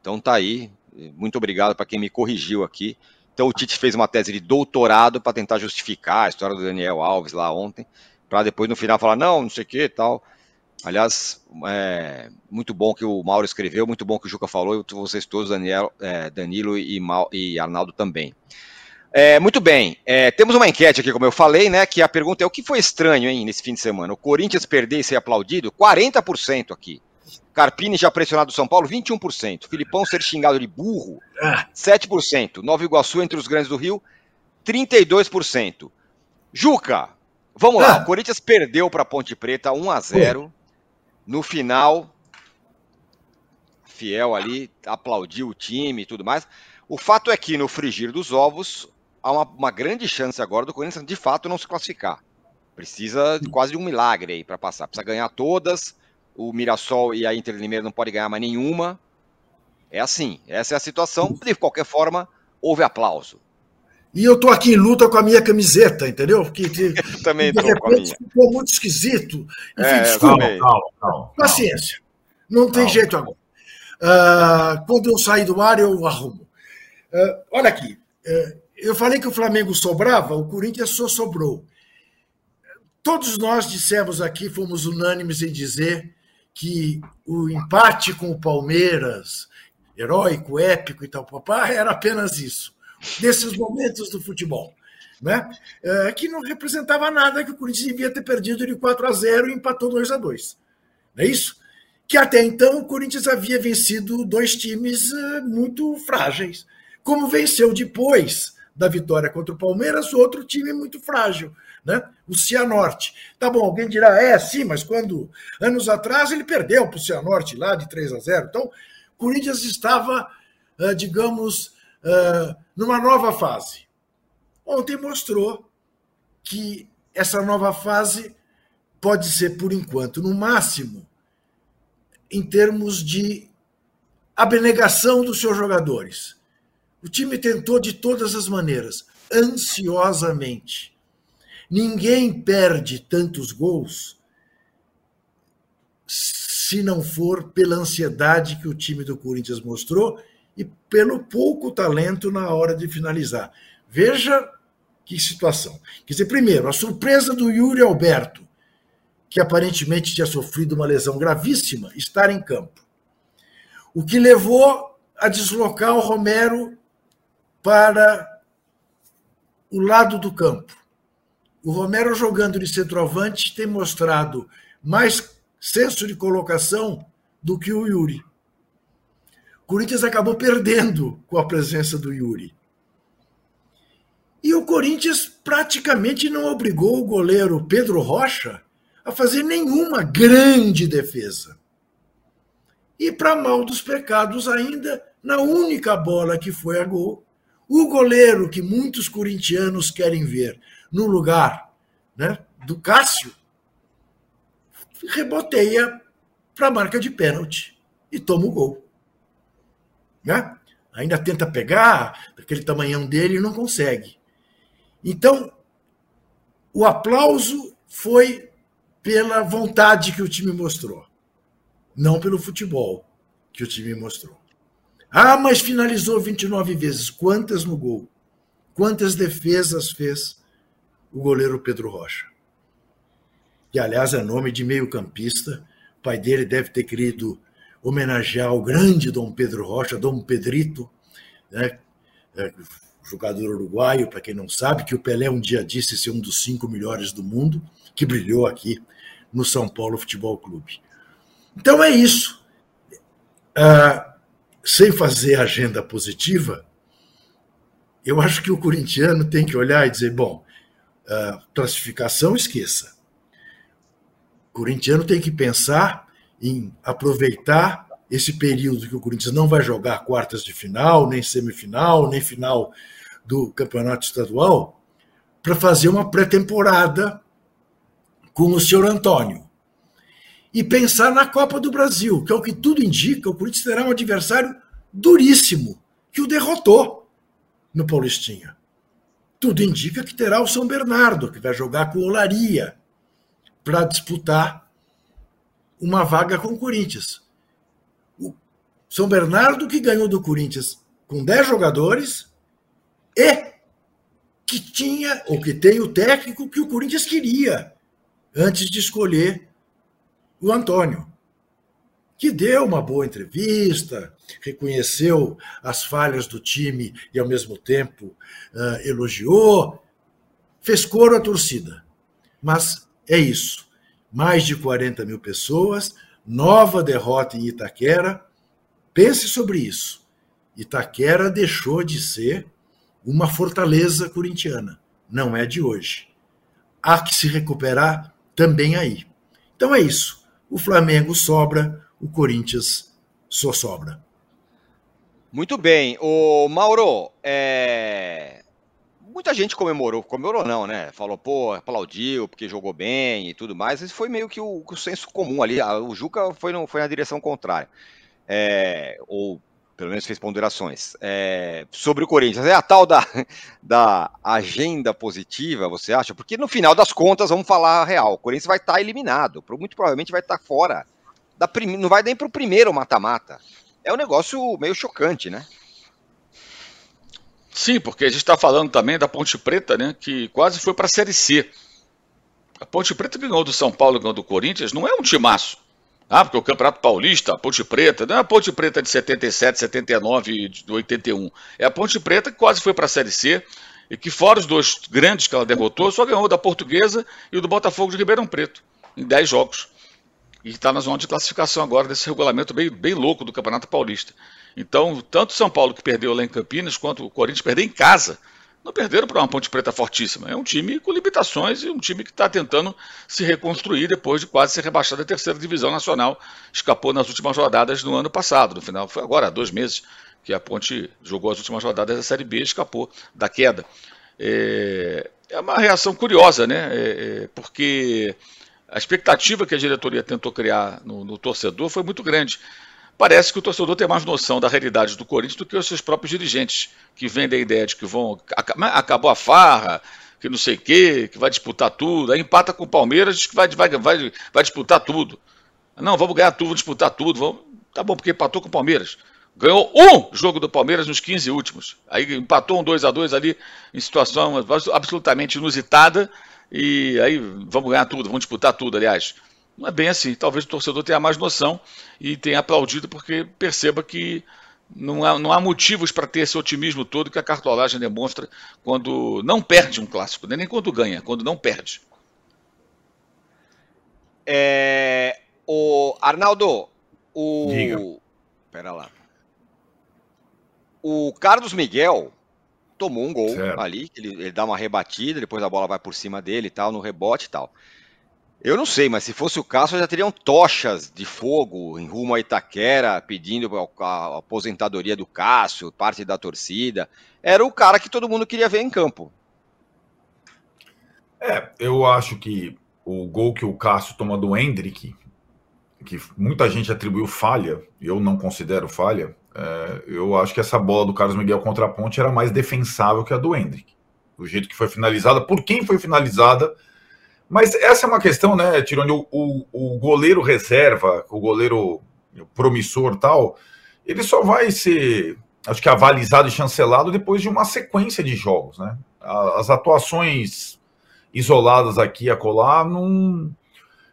Então tá aí, muito obrigado para quem me corrigiu aqui. Então o Tite fez uma tese de doutorado para tentar justificar a história do Daniel Alves lá ontem para depois no final falar, não, não sei o que tal. Aliás, é muito bom que o Mauro escreveu, muito bom que o Juca falou, e vocês todos, Daniel, é, Danilo e, Mal, e Arnaldo também. É, muito bem, é, temos uma enquete aqui, como eu falei, né? Que a pergunta é: o que foi estranho, hein, nesse fim de semana? O Corinthians perder e ser aplaudido? 40% aqui. Carpini já pressionado o São Paulo, 21%. Filipão ser xingado de burro, 7%. Nova Iguaçu entre os grandes do Rio, 32%. Juca, Vamos lá, ah. o Corinthians perdeu para Ponte Preta 1 a 0 No final, Fiel ali aplaudiu o time e tudo mais. O fato é que no frigir dos ovos há uma, uma grande chance agora do Corinthians de fato não se classificar. Precisa de quase de um milagre aí para passar. Precisa ganhar todas. O Mirassol e a Inter de Limeira não podem ganhar mais nenhuma. É assim, essa é a situação. De qualquer forma, houve aplauso. E eu tô aqui em luta com a minha camiseta, entendeu? Porque, que também tô com a minha. Ficou muito esquisito. Enfim, é, desculpa. Calma, calma, calma, Paciência. Não tem jeito agora. Uh, quando eu sair do ar, eu arrumo. Uh, olha aqui. Uh, eu falei que o Flamengo sobrava, o Corinthians só sobrou. Todos nós dissemos aqui, fomos unânimes em dizer que o empate com o Palmeiras, heróico, épico e tal, papá, era apenas isso desses momentos do futebol. Né? É, que não representava nada que o Corinthians devia ter perdido de 4 a 0 e empatou 2 a 2 Não é isso? Que até então o Corinthians havia vencido dois times é, muito frágeis. Como venceu depois da vitória contra o Palmeiras, outro time muito frágil, né? o Cianorte. Tá bom, alguém dirá, é, sim, mas quando anos atrás ele perdeu para o Cianorte lá de 3 a 0 Então, o Corinthians estava, é, digamos, uh, numa nova fase. Ontem mostrou que essa nova fase pode ser, por enquanto, no máximo, em termos de abnegação dos seus jogadores. O time tentou de todas as maneiras, ansiosamente. Ninguém perde tantos gols se não for pela ansiedade que o time do Corinthians mostrou e pelo pouco talento na hora de finalizar. Veja que situação. Quer dizer, primeiro, a surpresa do Yuri Alberto, que aparentemente tinha sofrido uma lesão gravíssima, estar em campo. O que levou a deslocar o Romero para o lado do campo. O Romero jogando de centroavante tem mostrado mais senso de colocação do que o Yuri. Corinthians acabou perdendo com a presença do Yuri. E o Corinthians praticamente não obrigou o goleiro Pedro Rocha a fazer nenhuma grande defesa. E, para mal dos pecados, ainda, na única bola que foi a gol, o goleiro que muitos corintianos querem ver no lugar né, do Cássio reboteia para a marca de pênalti e toma o gol. Né? Ainda tenta pegar, daquele tamanhão dele, e não consegue. Então, o aplauso foi pela vontade que o time mostrou, não pelo futebol que o time mostrou. Ah, mas finalizou 29 vezes. Quantas no gol? Quantas defesas fez o goleiro Pedro Rocha? Que, aliás, é nome de meio-campista. O pai dele deve ter querido homenagear o grande Dom Pedro Rocha, Dom Pedrito, né? É, jogador uruguaio, para quem não sabe, que o Pelé um dia disse ser um dos cinco melhores do mundo, que brilhou aqui no São Paulo Futebol Clube. Então é isso. Ah, sem fazer agenda positiva, eu acho que o corintiano tem que olhar e dizer: bom, uh, classificação, esqueça. O corintiano tem que pensar em aproveitar esse período que o Corinthians não vai jogar quartas de final, nem semifinal, nem final do campeonato estadual, para fazer uma pré-temporada com o senhor Antônio e pensar na Copa do Brasil, que é o que tudo indica, o Corinthians terá um adversário duríssimo, que o derrotou no Paulistinha. Tudo indica que terá o São Bernardo, que vai jogar com o Olaria para disputar uma vaga com o Corinthians. O São Bernardo que ganhou do Corinthians com 10 jogadores e que tinha, ou que tem o técnico que o Corinthians queria antes de escolher o Antônio, que deu uma boa entrevista, reconheceu as falhas do time e, ao mesmo tempo, uh, elogiou, fez coro à torcida. Mas é isso. Mais de 40 mil pessoas, nova derrota em Itaquera. Pense sobre isso. Itaquera deixou de ser uma fortaleza corintiana. Não é de hoje. Há que se recuperar também aí. Então é isso o Flamengo sobra, o Corinthians só sobra. Muito bem. O Mauro, é... muita gente comemorou, comemorou não, né? Falou, pô, aplaudiu porque jogou bem e tudo mais. Isso foi meio que o, o senso comum ali. O Juca foi, no, foi na direção contrária. É... Ou pelo menos fez ponderações, é, sobre o Corinthians. É a tal da, da agenda positiva, você acha? Porque no final das contas, vamos falar a real, o Corinthians vai estar eliminado, muito provavelmente vai estar fora, da prim... não vai nem para o primeiro mata-mata. É um negócio meio chocante, né? Sim, porque a gente está falando também da Ponte Preta, né, que quase foi para a Série C. A Ponte Preta ganhou do São Paulo, ganhou do Corinthians, não é um timaço. Ah, porque o Campeonato Paulista, a Ponte Preta, não é a Ponte Preta de 77, 79 e de 81. É a Ponte Preta que quase foi para a Série C e que, fora os dois grandes que ela derrotou, só ganhou da Portuguesa e o do Botafogo de Ribeirão Preto, em 10 jogos. E está na zona de classificação agora desse regulamento bem, bem louco do Campeonato Paulista. Então, tanto São Paulo que perdeu lá em Campinas, quanto o Corinthians perdeu em casa não perderam para uma Ponte Preta fortíssima. É um time com limitações e um time que está tentando se reconstruir depois de quase ser rebaixado da terceira divisão nacional. Escapou nas últimas rodadas no ano passado, no final, foi agora, há dois meses, que a Ponte jogou as últimas rodadas da Série B e escapou da queda. É, é uma reação curiosa, né? É, é, porque a expectativa que a diretoria tentou criar no, no, torcedor foi muito grande. Parece que o torcedor tem mais noção da realidade do Corinthians do que os seus próprios dirigentes, que vendem a ideia de que vão. Acabou a farra, que não sei o quê, que vai disputar tudo. Aí empata com o Palmeiras, diz que vai, vai, vai, vai disputar tudo. Não, vamos ganhar tudo, vamos disputar tudo. Vamos... Tá bom, porque empatou com o Palmeiras. Ganhou um jogo do Palmeiras nos 15 últimos. Aí empatou um 2 a 2 ali em situação absolutamente inusitada. E aí vamos ganhar tudo, vamos disputar tudo, aliás. Não é bem assim. Talvez o torcedor tenha mais noção e tenha aplaudido porque perceba que não há, não há motivos para ter esse otimismo todo que a cartolagem demonstra quando não perde um clássico, né? nem quando ganha, quando não perde. É, o Arnaldo, o. Diga. Pera lá. O Carlos Miguel tomou um gol certo. ali, ele, ele dá uma rebatida, depois a bola vai por cima dele e tal, no rebote e tal. Eu não sei, mas se fosse o caso, já teriam tochas de fogo em rumo a Itaquera, pedindo a aposentadoria do Cássio, parte da torcida. Era o cara que todo mundo queria ver em campo. É, eu acho que o gol que o Cássio toma do Hendrick, que muita gente atribuiu falha, eu não considero falha, é, eu acho que essa bola do Carlos Miguel contra a ponte era mais defensável que a do Hendrick. Do jeito que foi finalizada, por quem foi finalizada. Mas essa é uma questão, né, Tironi? O, o, o goleiro reserva, o goleiro promissor tal, ele só vai ser, acho que, avalizado e chancelado depois de uma sequência de jogos, né? As atuações isoladas aqui e acolá não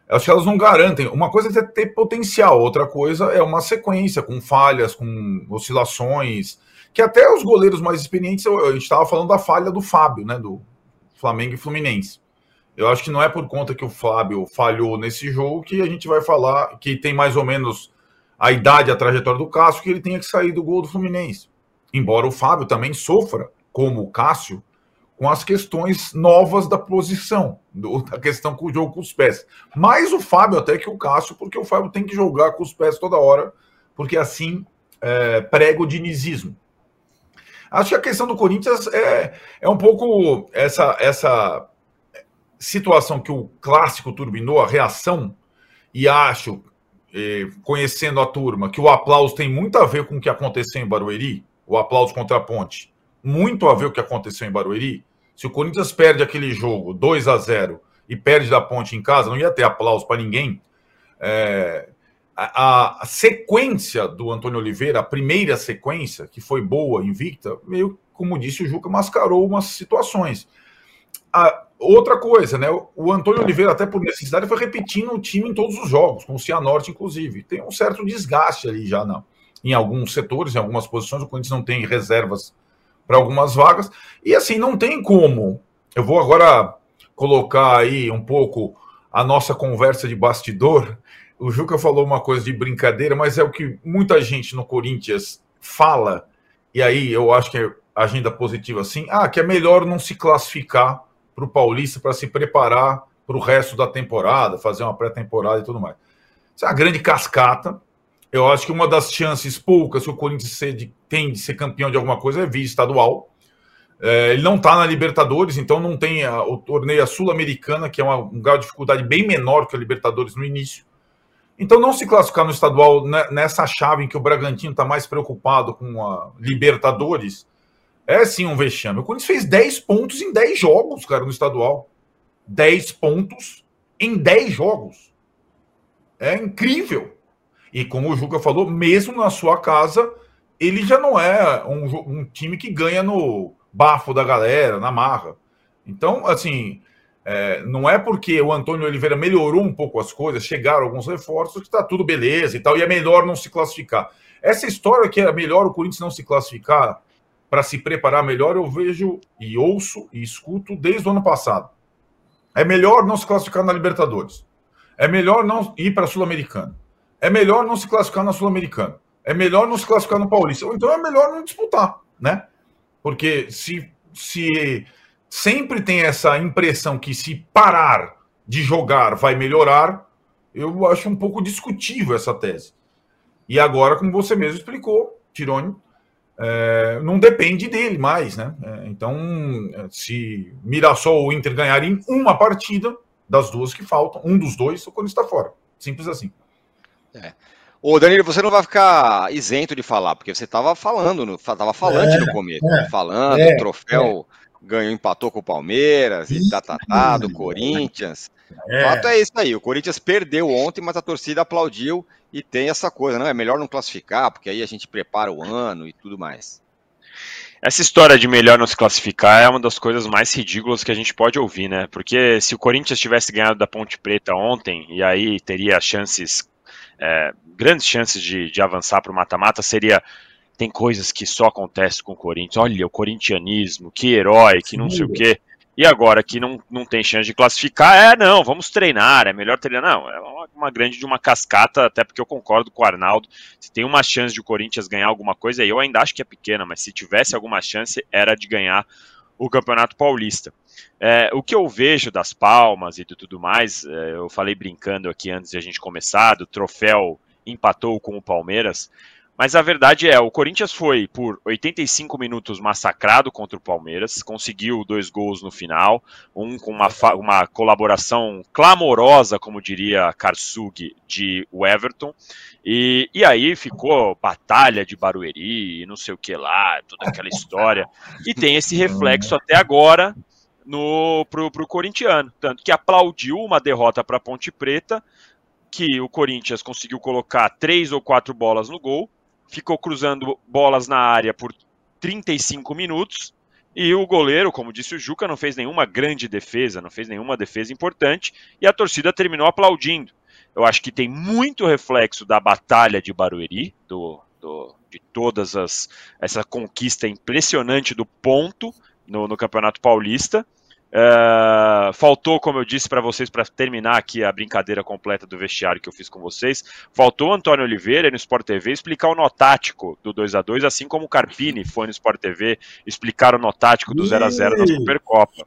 acho que elas não garantem. Uma coisa é ter potencial, outra coisa é uma sequência com falhas, com oscilações, que até os goleiros mais experientes, a gente estava falando da falha do Fábio, né, do Flamengo e Fluminense. Eu acho que não é por conta que o Fábio falhou nesse jogo que a gente vai falar que tem mais ou menos a idade, a trajetória do Cássio, que ele tenha que sair do gol do Fluminense. Embora o Fábio também sofra, como o Cássio, com as questões novas da posição, do, da questão com o jogo com os pés. Mais o Fábio até que o Cássio, porque o Fábio tem que jogar com os pés toda hora, porque assim é, prega o dinizismo. Acho que a questão do Corinthians é, é um pouco essa, essa situação que o clássico turbinou, a reação, e acho, eh, conhecendo a turma, que o aplauso tem muito a ver com o que aconteceu em Barueri, o aplauso contra a ponte, muito a ver com o que aconteceu em Barueri. Se o Corinthians perde aquele jogo 2 a 0 e perde da ponte em casa, não ia ter aplauso para ninguém. É, a, a, sequência do Antônio Oliveira, a primeira sequência, que foi boa, invicta, meio como disse o Juca, mascarou umas situações. A, outra coisa, né? O Antônio Oliveira, até por necessidade, foi repetindo o time em todos os jogos, com o Cianorte, inclusive. Tem um certo desgaste ali já não, em alguns setores, em algumas posições. O Corinthians não tem reservas para algumas vagas. E assim, não tem como. Eu vou agora colocar aí um pouco a nossa conversa de bastidor. O Juca falou uma coisa de brincadeira, mas é o que muita gente no Corinthians fala, e aí eu acho que é agenda positiva assim, ah, que é melhor não se classificar para o Paulista para se preparar para o resto da temporada, fazer uma pré-temporada e tudo mais. Isso é uma grande cascata, eu acho que uma das chances poucas que o Corinthians tem de ser campeão de alguma coisa é via estadual. É, ele não está na Libertadores, então não tem a, o torneio Sul-Americana, que é uma, um grau de dificuldade bem menor que a Libertadores no início. Então, não se classificar no estadual nessa chave em que o Bragantino está mais preocupado com a Libertadores é sim um vexame. O Corinthians fez 10 pontos em 10 jogos, cara, no estadual. 10 pontos em 10 jogos. É incrível. E como o Juca falou, mesmo na sua casa, ele já não é um, um time que ganha no bafo da galera, na marra. Então, assim, é, não é porque o Antônio Oliveira melhorou um pouco as coisas, chegaram alguns reforços, que está tudo beleza e tal, e é melhor não se classificar. Essa história que é melhor o Corinthians não se classificar para se preparar melhor, eu vejo e ouço e escuto desde o ano passado. É melhor não se classificar na Libertadores. É melhor não ir para a Sul-Americana é melhor não se classificar na Sul-Americana. É melhor não se classificar no Paulista. Ou então é melhor não disputar, né? Porque se, se sempre tem essa impressão que se parar de jogar vai melhorar, eu acho um pouco discutível essa tese. E agora, como você mesmo explicou, Tirone, é, não depende dele mais, né? É, então, se Mirassol ou Inter ganharem uma partida das duas que faltam, um dos dois, o Corinthians está fora. Simples assim. É. Ô, Danilo, você não vai ficar isento de falar, porque você estava falando, estava falante é, no começo, é, falando, é, troféu é. Ganhou, empatou com o Palmeiras, e tá, tá, tá, do Corinthians. O fato é isso aí, o Corinthians perdeu ontem, mas a torcida aplaudiu e tem essa coisa, não é melhor não classificar, porque aí a gente prepara o ano e tudo mais. Essa história de melhor não se classificar é uma das coisas mais ridículas que a gente pode ouvir, né? Porque se o Corinthians tivesse ganhado da Ponte Preta ontem, e aí teria chances é, grandes chances de, de avançar para o mata-mata seria tem coisas que só acontecem com o Corinthians. Olha, o corintianismo, que herói, que não Sim. sei o quê. E agora que não, não tem chance de classificar, é não, vamos treinar, é melhor treinar. Não, é uma, uma, grande de uma cascata, até porque eu concordo com o Arnaldo. Se tem uma chance de o Corinthians ganhar alguma coisa, eu ainda acho que é pequena, mas se tivesse alguma chance, era de ganhar o Campeonato Paulista. É, o que eu vejo das palmas e de tudo mais, é, eu falei brincando aqui antes de a gente começar, do troféu empatou com o Palmeiras. Mas a verdade é, o Corinthians foi por 85 minutos massacrado contra o Palmeiras, conseguiu dois gols no final, um com uma, uma colaboração clamorosa, como diria Karsug, de Everton, e, e aí ficou batalha de Barueri, não sei o que lá, toda aquela história, e tem esse reflexo até agora no pro, pro corintiano, tanto que aplaudiu uma derrota para Ponte Preta, que o Corinthians conseguiu colocar três ou quatro bolas no gol, ficou cruzando bolas na área por 35 minutos, e o goleiro, como disse o Juca, não fez nenhuma grande defesa, não fez nenhuma defesa importante, e a torcida terminou aplaudindo. Eu acho que tem muito reflexo da batalha de Barueri, do, do de todas as essa conquista impressionante do ponto no, no Campeonato Paulista, Uh, faltou, como eu disse para vocês, para terminar aqui a brincadeira completa do vestiário que eu fiz com vocês, faltou o Antônio Oliveira no Sport TV explicar o nó tático do 2 a 2 assim como o Carpini foi no Sport TV explicar o nó tático do 0 a 0 da Supercopa.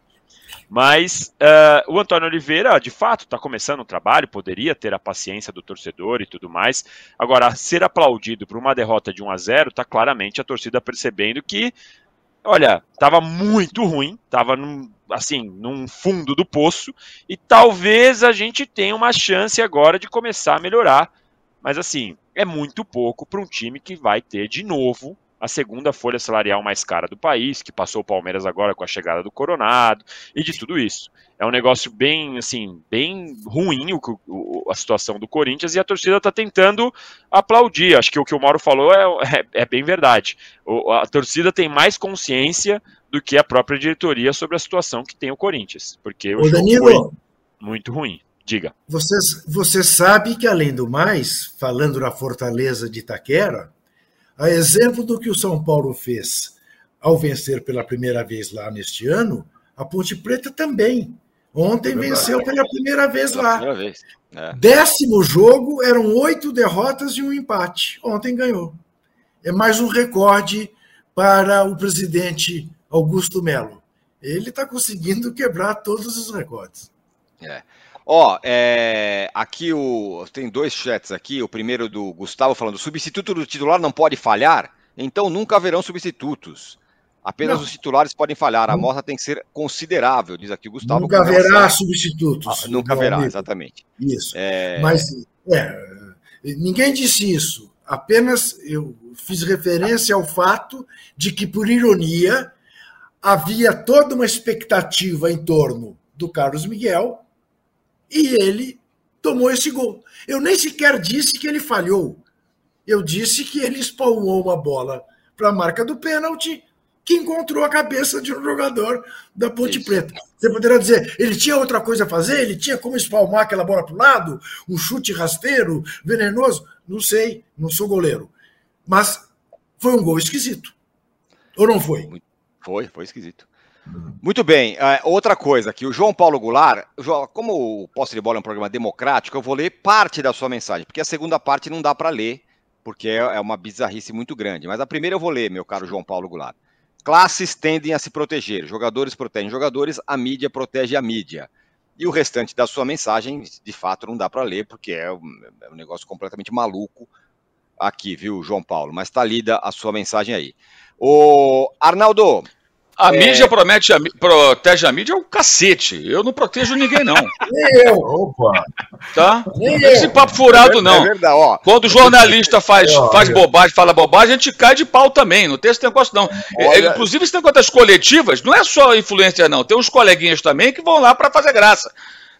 Mas uh, o Antônio Oliveira, de fato, está começando o trabalho, poderia ter a paciência do torcedor e tudo mais. Agora, ser aplaudido por uma derrota de 1 a 0 está claramente a torcida percebendo que olha, estava muito ruim, estava assim, num fundo do poço, e talvez a gente tenha uma chance agora de começar a melhorar. Mas assim, é muito pouco para um time que vai ter de novo a segunda folha salarial mais cara do país, que passou o Palmeiras agora com a chegada do Coronado e de tudo isso. É um negócio bem, assim, bem ruim o, o, a situação do Corinthians e a torcida está tentando aplaudir. Acho que o que o Mauro falou é, é, é bem verdade. O, a torcida tem mais consciência do que a própria diretoria sobre a situação que tem o Corinthians, porque o jogo Danilo, foi muito ruim. Diga. Você, você sabe que, além do mais, falando na Fortaleza de Itaquera, a exemplo do que o São Paulo fez ao vencer pela primeira vez lá neste ano, a Ponte Preta também. Ontem é venceu pela primeira vez lá. Primeira vez. É. Décimo jogo, eram oito derrotas e um empate. Ontem ganhou. É mais um recorde para o presidente Augusto Melo. Ele está conseguindo quebrar todos os recordes. É. Ó, é, aqui o, tem dois chats aqui. O primeiro do Gustavo falando: substituto do titular não pode falhar, então nunca haverão substitutos. Apenas não. os titulares podem falhar. A amostra tem que ser considerável, diz aqui o Gustavo. Nunca haverá substitutos. Ah, nunca haverá, amigo. exatamente. Isso. É... Mas é, ninguém disse isso. Apenas eu fiz referência ao fato de que, por ironia, havia toda uma expectativa em torno do Carlos Miguel e ele tomou esse gol. Eu nem sequer disse que ele falhou. Eu disse que ele espalmou uma bola para a marca do pênalti que encontrou a cabeça de um jogador da Ponte Isso. Preta. Você poderia dizer, ele tinha outra coisa a fazer? Ele tinha como espalmar aquela bola para o lado? Um chute rasteiro, venenoso? Não sei, não sou goleiro. Mas foi um gol esquisito. Ou não foi? Foi, foi esquisito. Muito bem. Uh, outra coisa aqui, o João Paulo Goulart, como o Posse de Bola é um programa democrático, eu vou ler parte da sua mensagem, porque a segunda parte não dá para ler, porque é, é uma bizarrice muito grande. Mas a primeira eu vou ler, meu caro João Paulo Goulart. Classes tendem a se proteger, jogadores protegem jogadores, a mídia protege a mídia. E o restante da sua mensagem, de fato, não dá para ler, porque é um, é um negócio completamente maluco aqui, viu, João Paulo? Mas está lida a sua mensagem aí. O Arnaldo, a é... mídia promete a, protege a mídia é o cacete. Eu não protejo ninguém, não. Nem eu. Opa. Tá? Nem Esse papo furado, não. É verdade, ó. Quando o jornalista faz, faz bobagem, fala bobagem, a gente cai de pau também. Não tem esse negócio, não. É, Olha... Inclusive, esse negócio das coletivas, não é só influência, não. Tem uns coleguinhas também que vão lá para fazer graça.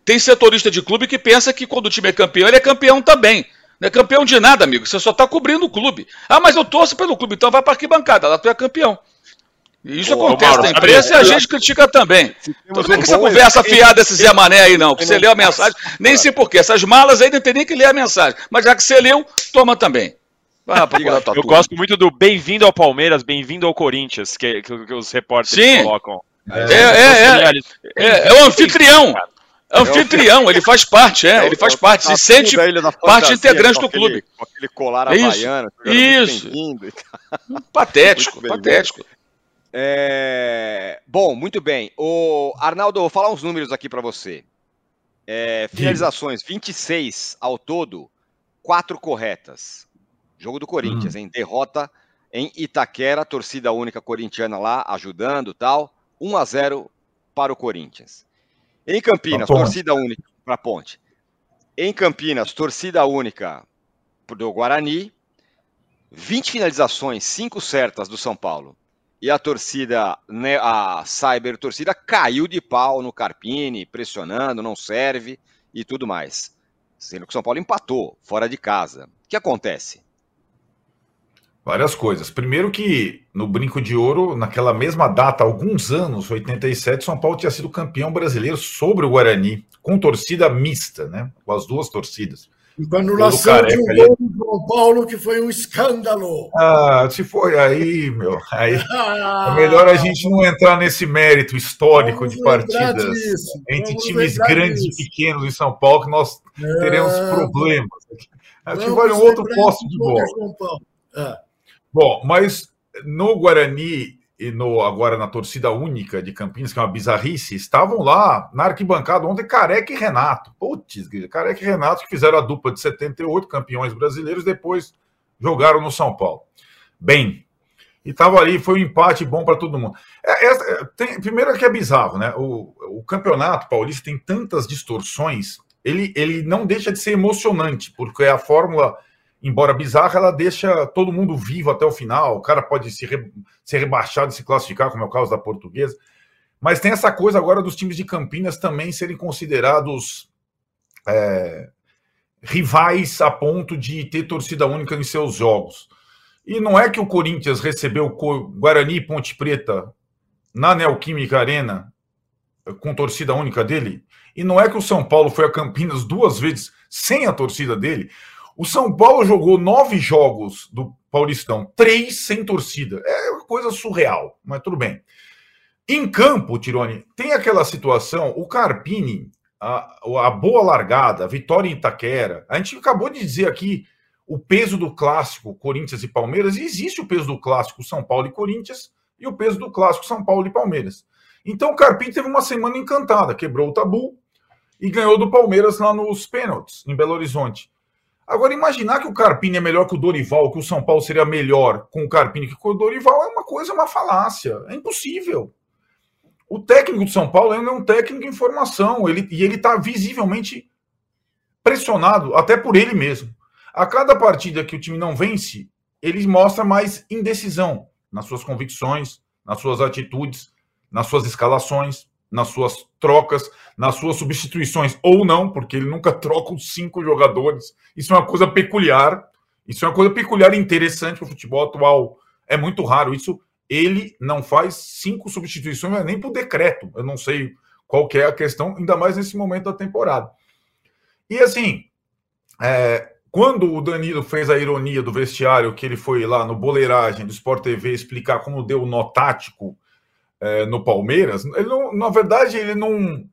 Tem setorista de clube que pensa que quando o time é campeão, ele é campeão também. Não é campeão de nada, amigo. Você só está cobrindo o clube. Ah, mas eu torço pelo clube, então vai para arquibancada. Lá tu é campeão. Isso Ô, acontece Mauro, na imprensa e a gente critica também. Então não vem com essa conversa fiada desse Zé Mané aí, não. Que você leu a mensagem, nem sei porquê. Essas malas aí não tem nem que ler a mensagem. Mas já que você leu, toma também. eu gosto muito do bem-vindo ao Palmeiras, bem-vindo ao Corinthians, que, que, que os repórteres Sim. colocam. É, é, é, é, é, o anfitrião. É anfitrião, ele faz parte, é, ele faz parte, se sente parte integrante do clube. Com aquele colar havaiano. Isso. Patético, patético. É... Bom, muito bem. O Arnaldo, vou falar uns números aqui para você. É, finalizações, 26 ao todo, quatro corretas. Jogo do Corinthians, hum. hein? Derrota em Itaquera, torcida única corintiana lá ajudando tal. 1 a 0 para o Corinthians. Em Campinas, torcida única para Ponte. Em Campinas, torcida única do Guarani. 20 finalizações, 5 certas do São Paulo e a torcida, né, a cyber torcida caiu de pau no Carpini, pressionando, não serve e tudo mais. Sendo que o São Paulo empatou fora de casa. O que acontece? Várias coisas. Primeiro que no Brinco de Ouro, naquela mesma data, alguns anos, 87, São Paulo tinha sido campeão brasileiro sobre o Guarani, com torcida mista, né? Com as duas torcidas. E com a anulação de um gol do João Paulo, que foi um escândalo. Ah, se foi aí, meu. Aí ah, é melhor a gente não entrar nesse mérito histórico de partidas disso, entre times grandes disso. e pequenos em São Paulo, que nós teremos problemas. Acho que vale um outro posto de bola. É. Bom, mas no Guarani e no, agora na torcida única de Campinas, que é uma bizarrice, estavam lá na arquibancada ontem Careca e Renato. Putz, Careca e Renato que fizeram a dupla de 78 campeões brasileiros, depois jogaram no São Paulo. Bem, e estava ali, foi um empate bom para todo mundo. É, é, tem, primeiro é que é bizarro, né? O, o campeonato paulista tem tantas distorções, ele, ele não deixa de ser emocionante, porque a fórmula embora bizarra, ela deixa todo mundo vivo até o final. O cara pode se re... ser rebaixado e se classificar, como é o caso da portuguesa. Mas tem essa coisa agora dos times de Campinas também serem considerados é, rivais a ponto de ter torcida única em seus jogos. E não é que o Corinthians recebeu Guarani e Ponte Preta na Neoquímica Arena com torcida única dele. E não é que o São Paulo foi a Campinas duas vezes sem a torcida dele. O São Paulo jogou nove jogos do Paulistão, três sem torcida. É uma coisa surreal, mas tudo bem. Em campo, Tirone, tem aquela situação, o Carpini, a, a boa largada, a vitória em Itaquera. A gente acabou de dizer aqui o peso do clássico Corinthians e Palmeiras, e existe o peso do clássico São Paulo e Corinthians e o peso do clássico São Paulo e Palmeiras. Então o Carpini teve uma semana encantada, quebrou o tabu e ganhou do Palmeiras lá nos pênaltis, em Belo Horizonte. Agora, imaginar que o Carpini é melhor que o Dorival, que o São Paulo seria melhor com o Carpini que com o Dorival é uma coisa, uma falácia. É impossível. O técnico do São Paulo é um técnico em formação ele, e ele está visivelmente pressionado, até por ele mesmo. A cada partida que o time não vence, ele mostra mais indecisão nas suas convicções, nas suas atitudes, nas suas escalações nas suas trocas, nas suas substituições, ou não, porque ele nunca troca os cinco jogadores. Isso é uma coisa peculiar. Isso é uma coisa peculiar e interessante para o futebol atual. É muito raro. Isso ele não faz cinco substituições, nem por decreto. Eu não sei qual é a questão, ainda mais nesse momento da temporada. E assim, é, quando o Danilo fez a ironia do vestiário, que ele foi lá no Boleiragem do Sport TV explicar como deu o nó tático é, no Palmeiras, ele não, na verdade, ele não,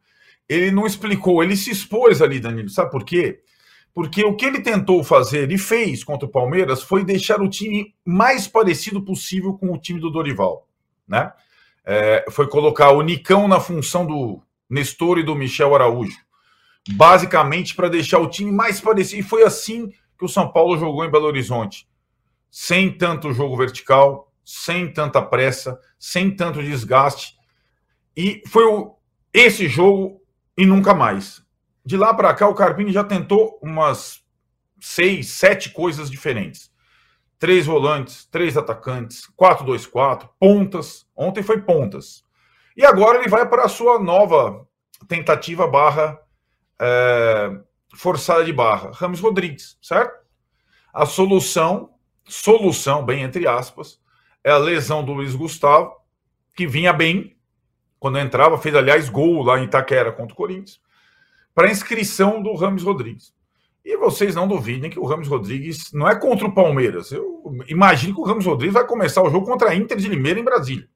ele não explicou, ele se expôs ali, Danilo. Sabe por quê? Porque o que ele tentou fazer e fez contra o Palmeiras foi deixar o time mais parecido possível com o time do Dorival. Né? É, foi colocar o Nicão na função do Nestor e do Michel Araújo. Basicamente para deixar o time mais parecido. E foi assim que o São Paulo jogou em Belo Horizonte. sem tanto jogo vertical, sem tanta pressa, sem tanto desgaste. E foi o, esse jogo e nunca mais. De lá para cá, o Carpini já tentou umas seis, sete coisas diferentes. Três volantes, três atacantes, 4-2-4, pontas. Ontem foi pontas. E agora ele vai para a sua nova tentativa barra é, forçada de barra. Ramos Rodrigues, certo? A solução, solução, bem entre aspas, é a lesão do Luiz Gustavo, que vinha bem quando entrava, fez, aliás, gol lá em Itaquera contra o Corinthians, para inscrição do Ramos Rodrigues. E vocês não duvidem que o Ramos Rodrigues não é contra o Palmeiras. Eu imagino que o Ramos Rodrigues vai começar o jogo contra a Inter de Limeira em Brasília.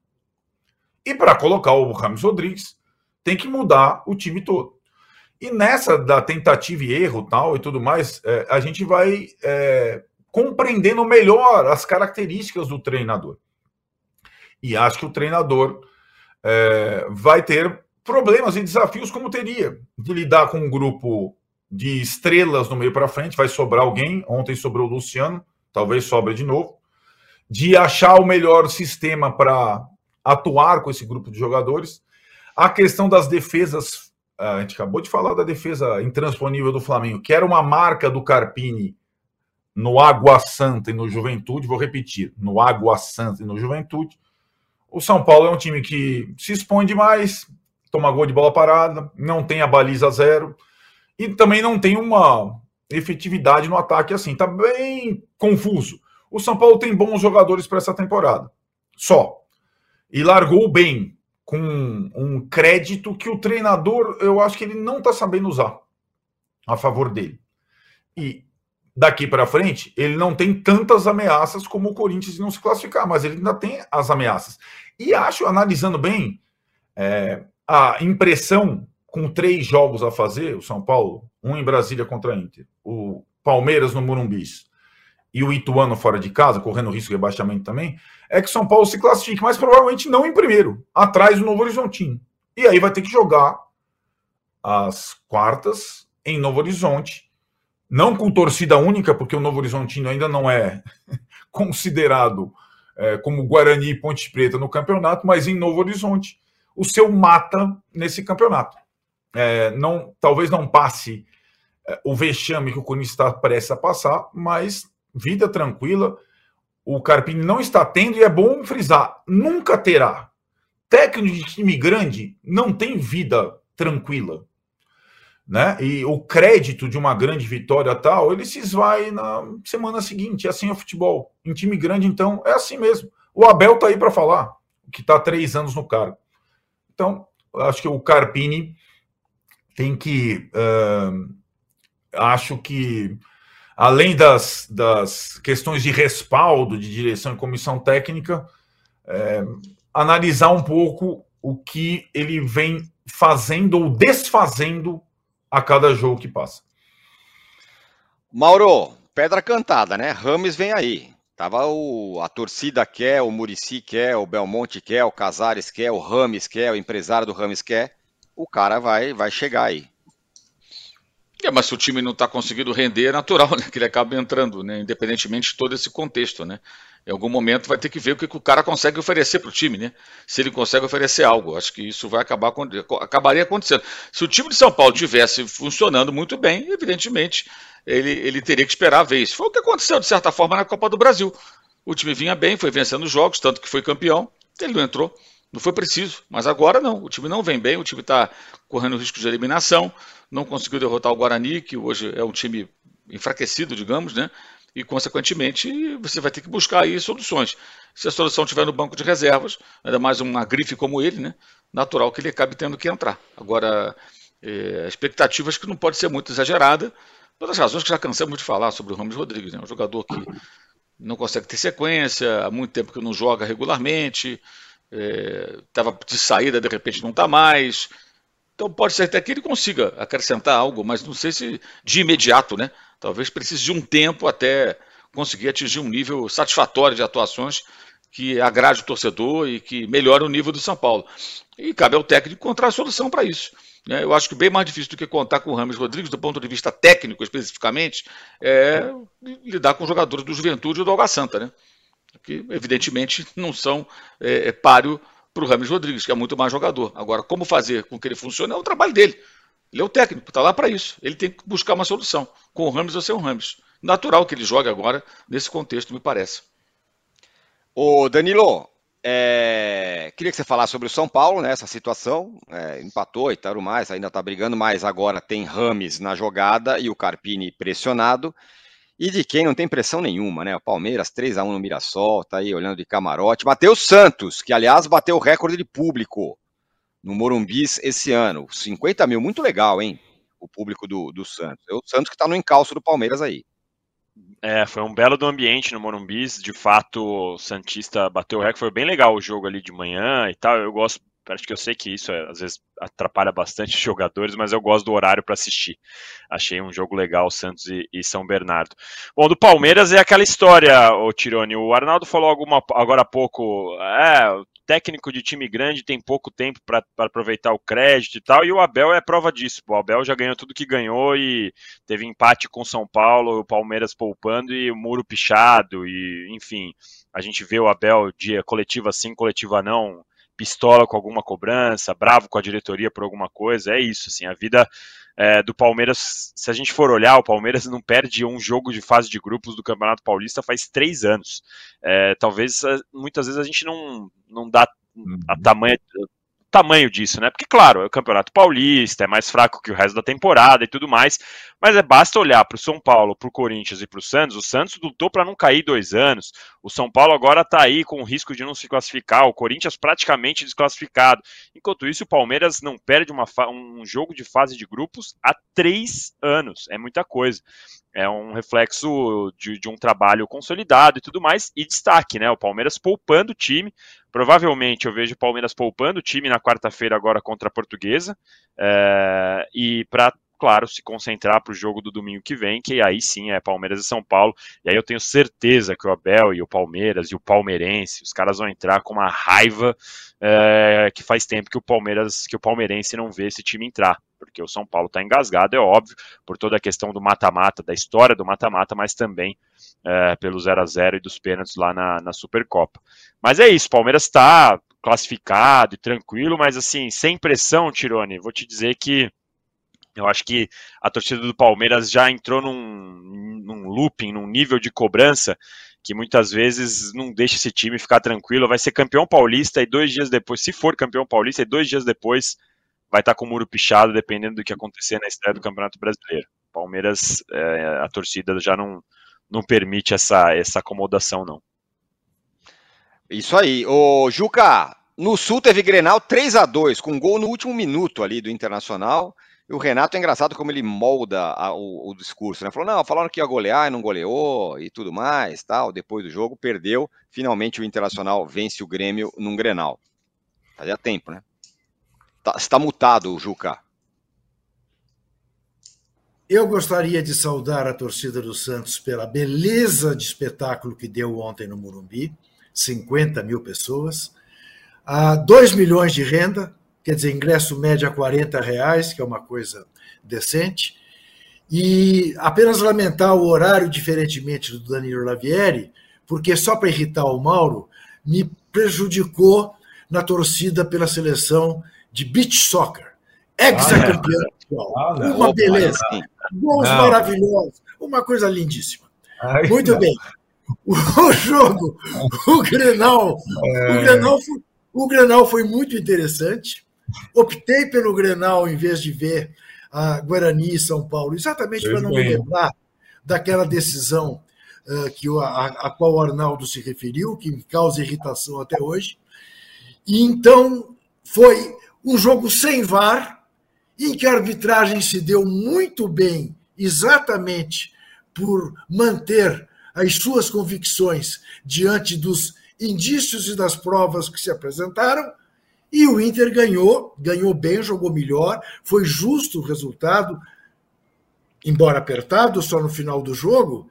E para colocar o Ramos Rodrigues, tem que mudar o time todo. E nessa da tentativa e erro tal e tudo mais, é, a gente vai é, compreendendo melhor as características do treinador. E acho que o treinador é, vai ter problemas e desafios como teria de lidar com um grupo de estrelas no meio para frente, vai sobrar alguém. Ontem sobrou o Luciano, talvez sobre de novo. De achar o melhor sistema para atuar com esse grupo de jogadores. A questão das defesas a gente acabou de falar da defesa intransponível do Flamengo, que era uma marca do Carpini no Água Santa e no Juventude. Vou repetir: no Água Santa e no Juventude. O São Paulo é um time que se expõe demais, toma gol de bola parada, não tem a baliza zero e também não tem uma efetividade no ataque assim. Tá bem confuso. O São Paulo tem bons jogadores para essa temporada. Só. E largou bem com um crédito que o treinador, eu acho que ele não está sabendo usar a favor dele. E daqui para frente, ele não tem tantas ameaças como o Corinthians não se classificar, mas ele ainda tem as ameaças. E acho, analisando bem, é, a impressão com três jogos a fazer, o São Paulo, um em Brasília contra a Inter, o Palmeiras no Murumbis e o Ituano fora de casa, correndo risco de rebaixamento também, é que São Paulo se classifique, mas provavelmente não em primeiro, atrás do Novo Horizontino. E aí vai ter que jogar as quartas em Novo Horizonte, não com torcida única, porque o Novo Horizontino ainda não é considerado é, como Guarani e Ponte Preta no campeonato, mas em Novo Horizonte, o seu mata nesse campeonato. É, não, talvez não passe é, o vexame que o Corinthians está prestes a passar, mas vida tranquila o Carpini não está tendo, e é bom frisar, nunca terá. Técnico de time grande não tem vida tranquila. Né? E o crédito de uma grande vitória tal, ele se esvai na semana seguinte. É assim o futebol. Em time grande, então, é assim mesmo. O Abel tá aí para falar, que está três anos no cargo. Então, acho que o Carpini tem que. Uh, acho que além das, das questões de respaldo de direção e comissão técnica, é, analisar um pouco o que ele vem fazendo ou desfazendo a cada jogo que passa. Mauro, pedra cantada, né? Rames vem aí. Tava o, a torcida quer, o Murici quer, o Belmonte quer, o Casares quer, o Rames quer, o empresário do Rames quer. O cara vai, vai chegar aí. É, mas se o time não está conseguindo render, é natural né, que ele acabe entrando, né, independentemente de todo esse contexto. Né. Em algum momento vai ter que ver o que, o cara consegue oferecer para o time, né? Se ele consegue oferecer algo. Acho que isso vai acabar acabaria acontecendo. Se o time de São Paulo tivesse funcionando muito bem, evidentemente ele, ele teria que esperar a vez. Foi o que aconteceu, de certa forma, na Copa do Brasil. O time vinha bem, foi vencendo os jogos, tanto que foi campeão, ele não entrou. Não foi preciso, mas agora não. O time não vem bem, o time está correndo risco de eliminação não conseguiu derrotar o Guarani, que hoje é um time enfraquecido, digamos, né? E, consequentemente, você vai ter que buscar aí soluções. Se a solução estiver no banco de reservas, ainda mais uma grife como ele, né? Natural que ele acabe tendo que entrar. Agora, é, expectativas que não pode ser muito exagerada, pelas razões que já cansamos de falar sobre o Ramos Rodrigues, né? Um jogador que não consegue ter sequência, há muito tempo que não joga regularmente, estava é, de saída, de repente não está mais, então pode ser até que ele consiga acrescentar algo, mas não sei se de imediato, né? Talvez precise de um tempo até conseguir atingir um nível satisfatório de atuações que agrade o torcedor e que melhore o nível do São Paulo. E cabe ao técnico encontrar a solução para isso. Né? Eu acho que bem mais difícil do que contar com o Rames Rodrigues, do ponto de vista técnico especificamente, é lidar com jogadores do Juventude e do Alga Santa, né? que evidentemente não são é, é páreo para o Rames Rodrigues, que é muito mais jogador. Agora, como fazer com que ele funcione é o trabalho dele. Ele é o técnico, está lá para isso. Ele tem que buscar uma solução, com o Rames ou sem o Rames. Natural que ele jogue agora nesse contexto, me parece. Ô Danilo, é, queria que você falasse sobre o São Paulo, né? Essa situação, é, empatou tal mais, ainda está brigando, mas agora tem Rames na jogada e o Carpini pressionado. E de quem não tem pressão nenhuma, né? O Palmeiras 3 a 1 no Mirassol, tá aí olhando de camarote. Matheus Santos, que aliás bateu o recorde de público no Morumbis esse ano. 50 mil, muito legal, hein? O público do, do Santos. É o Santos que está no encalço do Palmeiras aí. É, foi um belo do ambiente no Morumbis. De fato, o Santista bateu o recorde. Foi bem legal o jogo ali de manhã e tal. Eu gosto, acho que eu sei que isso é, às vezes atrapalha bastante os jogadores, mas eu gosto do horário para assistir. Achei um jogo legal, Santos e, e, São Bernardo. Bom, do Palmeiras é aquela história, o Tirone. O Arnaldo falou alguma, agora há pouco. É, técnico de time grande tem pouco tempo para aproveitar o crédito e tal, e o Abel é prova disso. O Abel já ganhou tudo que ganhou e teve empate com São Paulo, o Palmeiras poupando e o muro pichado, e enfim, a gente vê o Abel dia coletiva sim, coletiva não, pistola com alguma cobrança, bravo com a diretoria por alguma coisa, é isso, assim, a vida é, do Palmeiras, se a gente for olhar, o Palmeiras não perde um jogo de fase de grupos do Campeonato Paulista faz três anos. É, talvez muitas vezes a gente não, não dá a uhum. tamanho, tamanho disso, né? Porque, claro, é o Campeonato Paulista, é mais fraco que o resto da temporada e tudo mais, mas é basta olhar para o São Paulo, para o Corinthians e para o Santos. O Santos lutou para não cair dois anos. O São Paulo agora está aí com o risco de não se classificar. O Corinthians praticamente desclassificado. Enquanto isso, o Palmeiras não perde uma, um jogo de fase de grupos há três anos. É muita coisa é um reflexo de, de, um trabalho consolidado e tudo mais, e destaque, né? O Palmeiras poupando o time. Provavelmente eu vejo o Palmeiras poupando o time na quarta-feira agora contra a Portuguesa, é, e para claro, se concentrar para o jogo do domingo que vem, que aí sim é Palmeiras e São Paulo. E aí eu tenho certeza que o Abel e o Palmeiras e o Palmeirense, os caras vão entrar com uma raiva é, que faz tempo que o Palmeiras, que o palmeirense não vê esse time entrar porque o São Paulo está engasgado, é óbvio, por toda a questão do mata-mata, da história do mata-mata, mas também é, pelo 0 a 0 e dos pênaltis lá na, na Supercopa. Mas é isso, o Palmeiras está classificado e tranquilo, mas assim, sem pressão, Tirone, vou te dizer que eu acho que a torcida do Palmeiras já entrou num, num looping, num nível de cobrança que muitas vezes não deixa esse time ficar tranquilo. Vai ser campeão paulista e dois dias depois, se for campeão paulista, e dois dias depois vai estar com o muro pichado, dependendo do que acontecer na estreia do Campeonato Brasileiro. Palmeiras, é, a torcida já não, não permite essa, essa acomodação, não. Isso aí. Ô, Juca, no Sul teve Grenal 3 a 2 com gol no último minuto ali do Internacional. O Renato é engraçado como ele molda a, o, o, discurso, né? Falou, não, falaram que ia golear e não goleou e tudo mais, tal. Depois do jogo, perdeu. Finalmente o Internacional vence o Grêmio num Grenal. Fazia tempo, né? Tá, está mutado, Juca. Eu gostaria de saudar a torcida do Santos pela beleza de espetáculo que deu ontem no Morumbi 50 mil pessoas. a 2 milhões de renda, quer dizer, ingresso médio a 40 reais, que é uma coisa decente. E apenas lamentar o horário, diferentemente do Danilo Lavieri, porque só para irritar o Mauro, me prejudicou na torcida pela seleção de beach soccer, ex-campeão. Ah, ah, uma beleza, gols maravilhosos, uma coisa lindíssima. Ai, Muito não. bem. O, jogo, o Grenal, é... o Grenal, foi, o Grenal foi muito interessante. Optei pelo Grenal em vez de ver a Guarani e São Paulo, exatamente para não me lembrar daquela decisão uh, que a, a qual o Arnaldo se referiu, que causa irritação até hoje. E então foi um jogo sem VAR, em que a arbitragem se deu muito bem, exatamente por manter as suas convicções diante dos indícios e das provas que se apresentaram, e o Inter ganhou, ganhou bem, jogou melhor, foi justo o resultado, embora apertado só no final do jogo,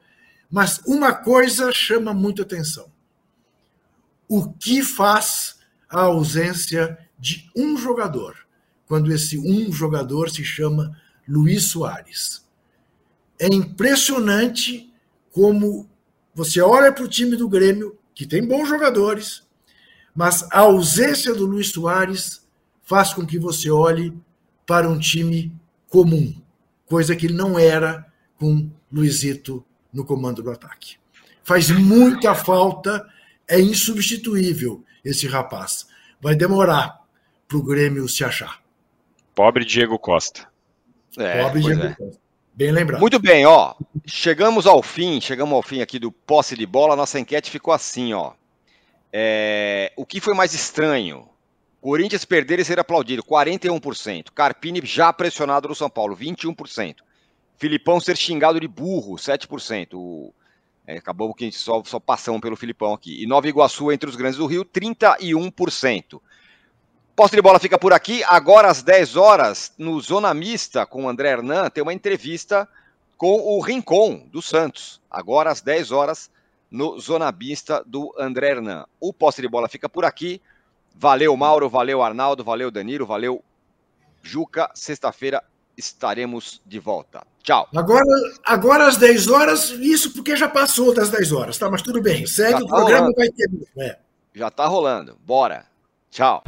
mas uma coisa chama muito atenção. O que faz a ausência de um jogador. quando esse um jogador se chama Luiz Soares. É impressionante como você olha para o time do Grêmio, que tem bons jogadores, mas a ausência do Luiz Soares faz com que você olhe para um time comum, coisa que ele não era com Luizito no comando do ataque. Faz muita falta, é insubstituível esse rapaz. Vai demorar para o Grêmio se achar. Pobre Diego Costa. É, Pobre Diego é. Costa. Bem lembrado. Muito bem, ó. Chegamos ao fim, chegamos ao fim aqui do posse de bola. Nossa enquete ficou assim, ó. É, o que foi mais estranho? Corinthians perder e ser aplaudido, 41%. Carpini já pressionado no São Paulo, 21%. Filipão ser xingado de burro, 7%. O, é, acabou que só, só passamos pelo Filipão aqui. E Nova Iguaçu entre os grandes do Rio, 31%. Posse de bola fica por aqui. Agora às 10 horas, no Zona Mista, com o André Hernan, tem uma entrevista com o Rincon, do Santos. Agora às 10 horas, no Zona Mista do André Hernan. O posse de bola fica por aqui. Valeu, Mauro. Valeu, Arnaldo. Valeu, Danilo. Valeu, Juca. Sexta-feira estaremos de volta. Tchau. Agora, agora às 10 horas, isso porque já passou das 10 horas, tá? Mas tudo bem. Segue já o tá programa, rolando. vai ter. É. Já tá rolando. Bora. Tchau.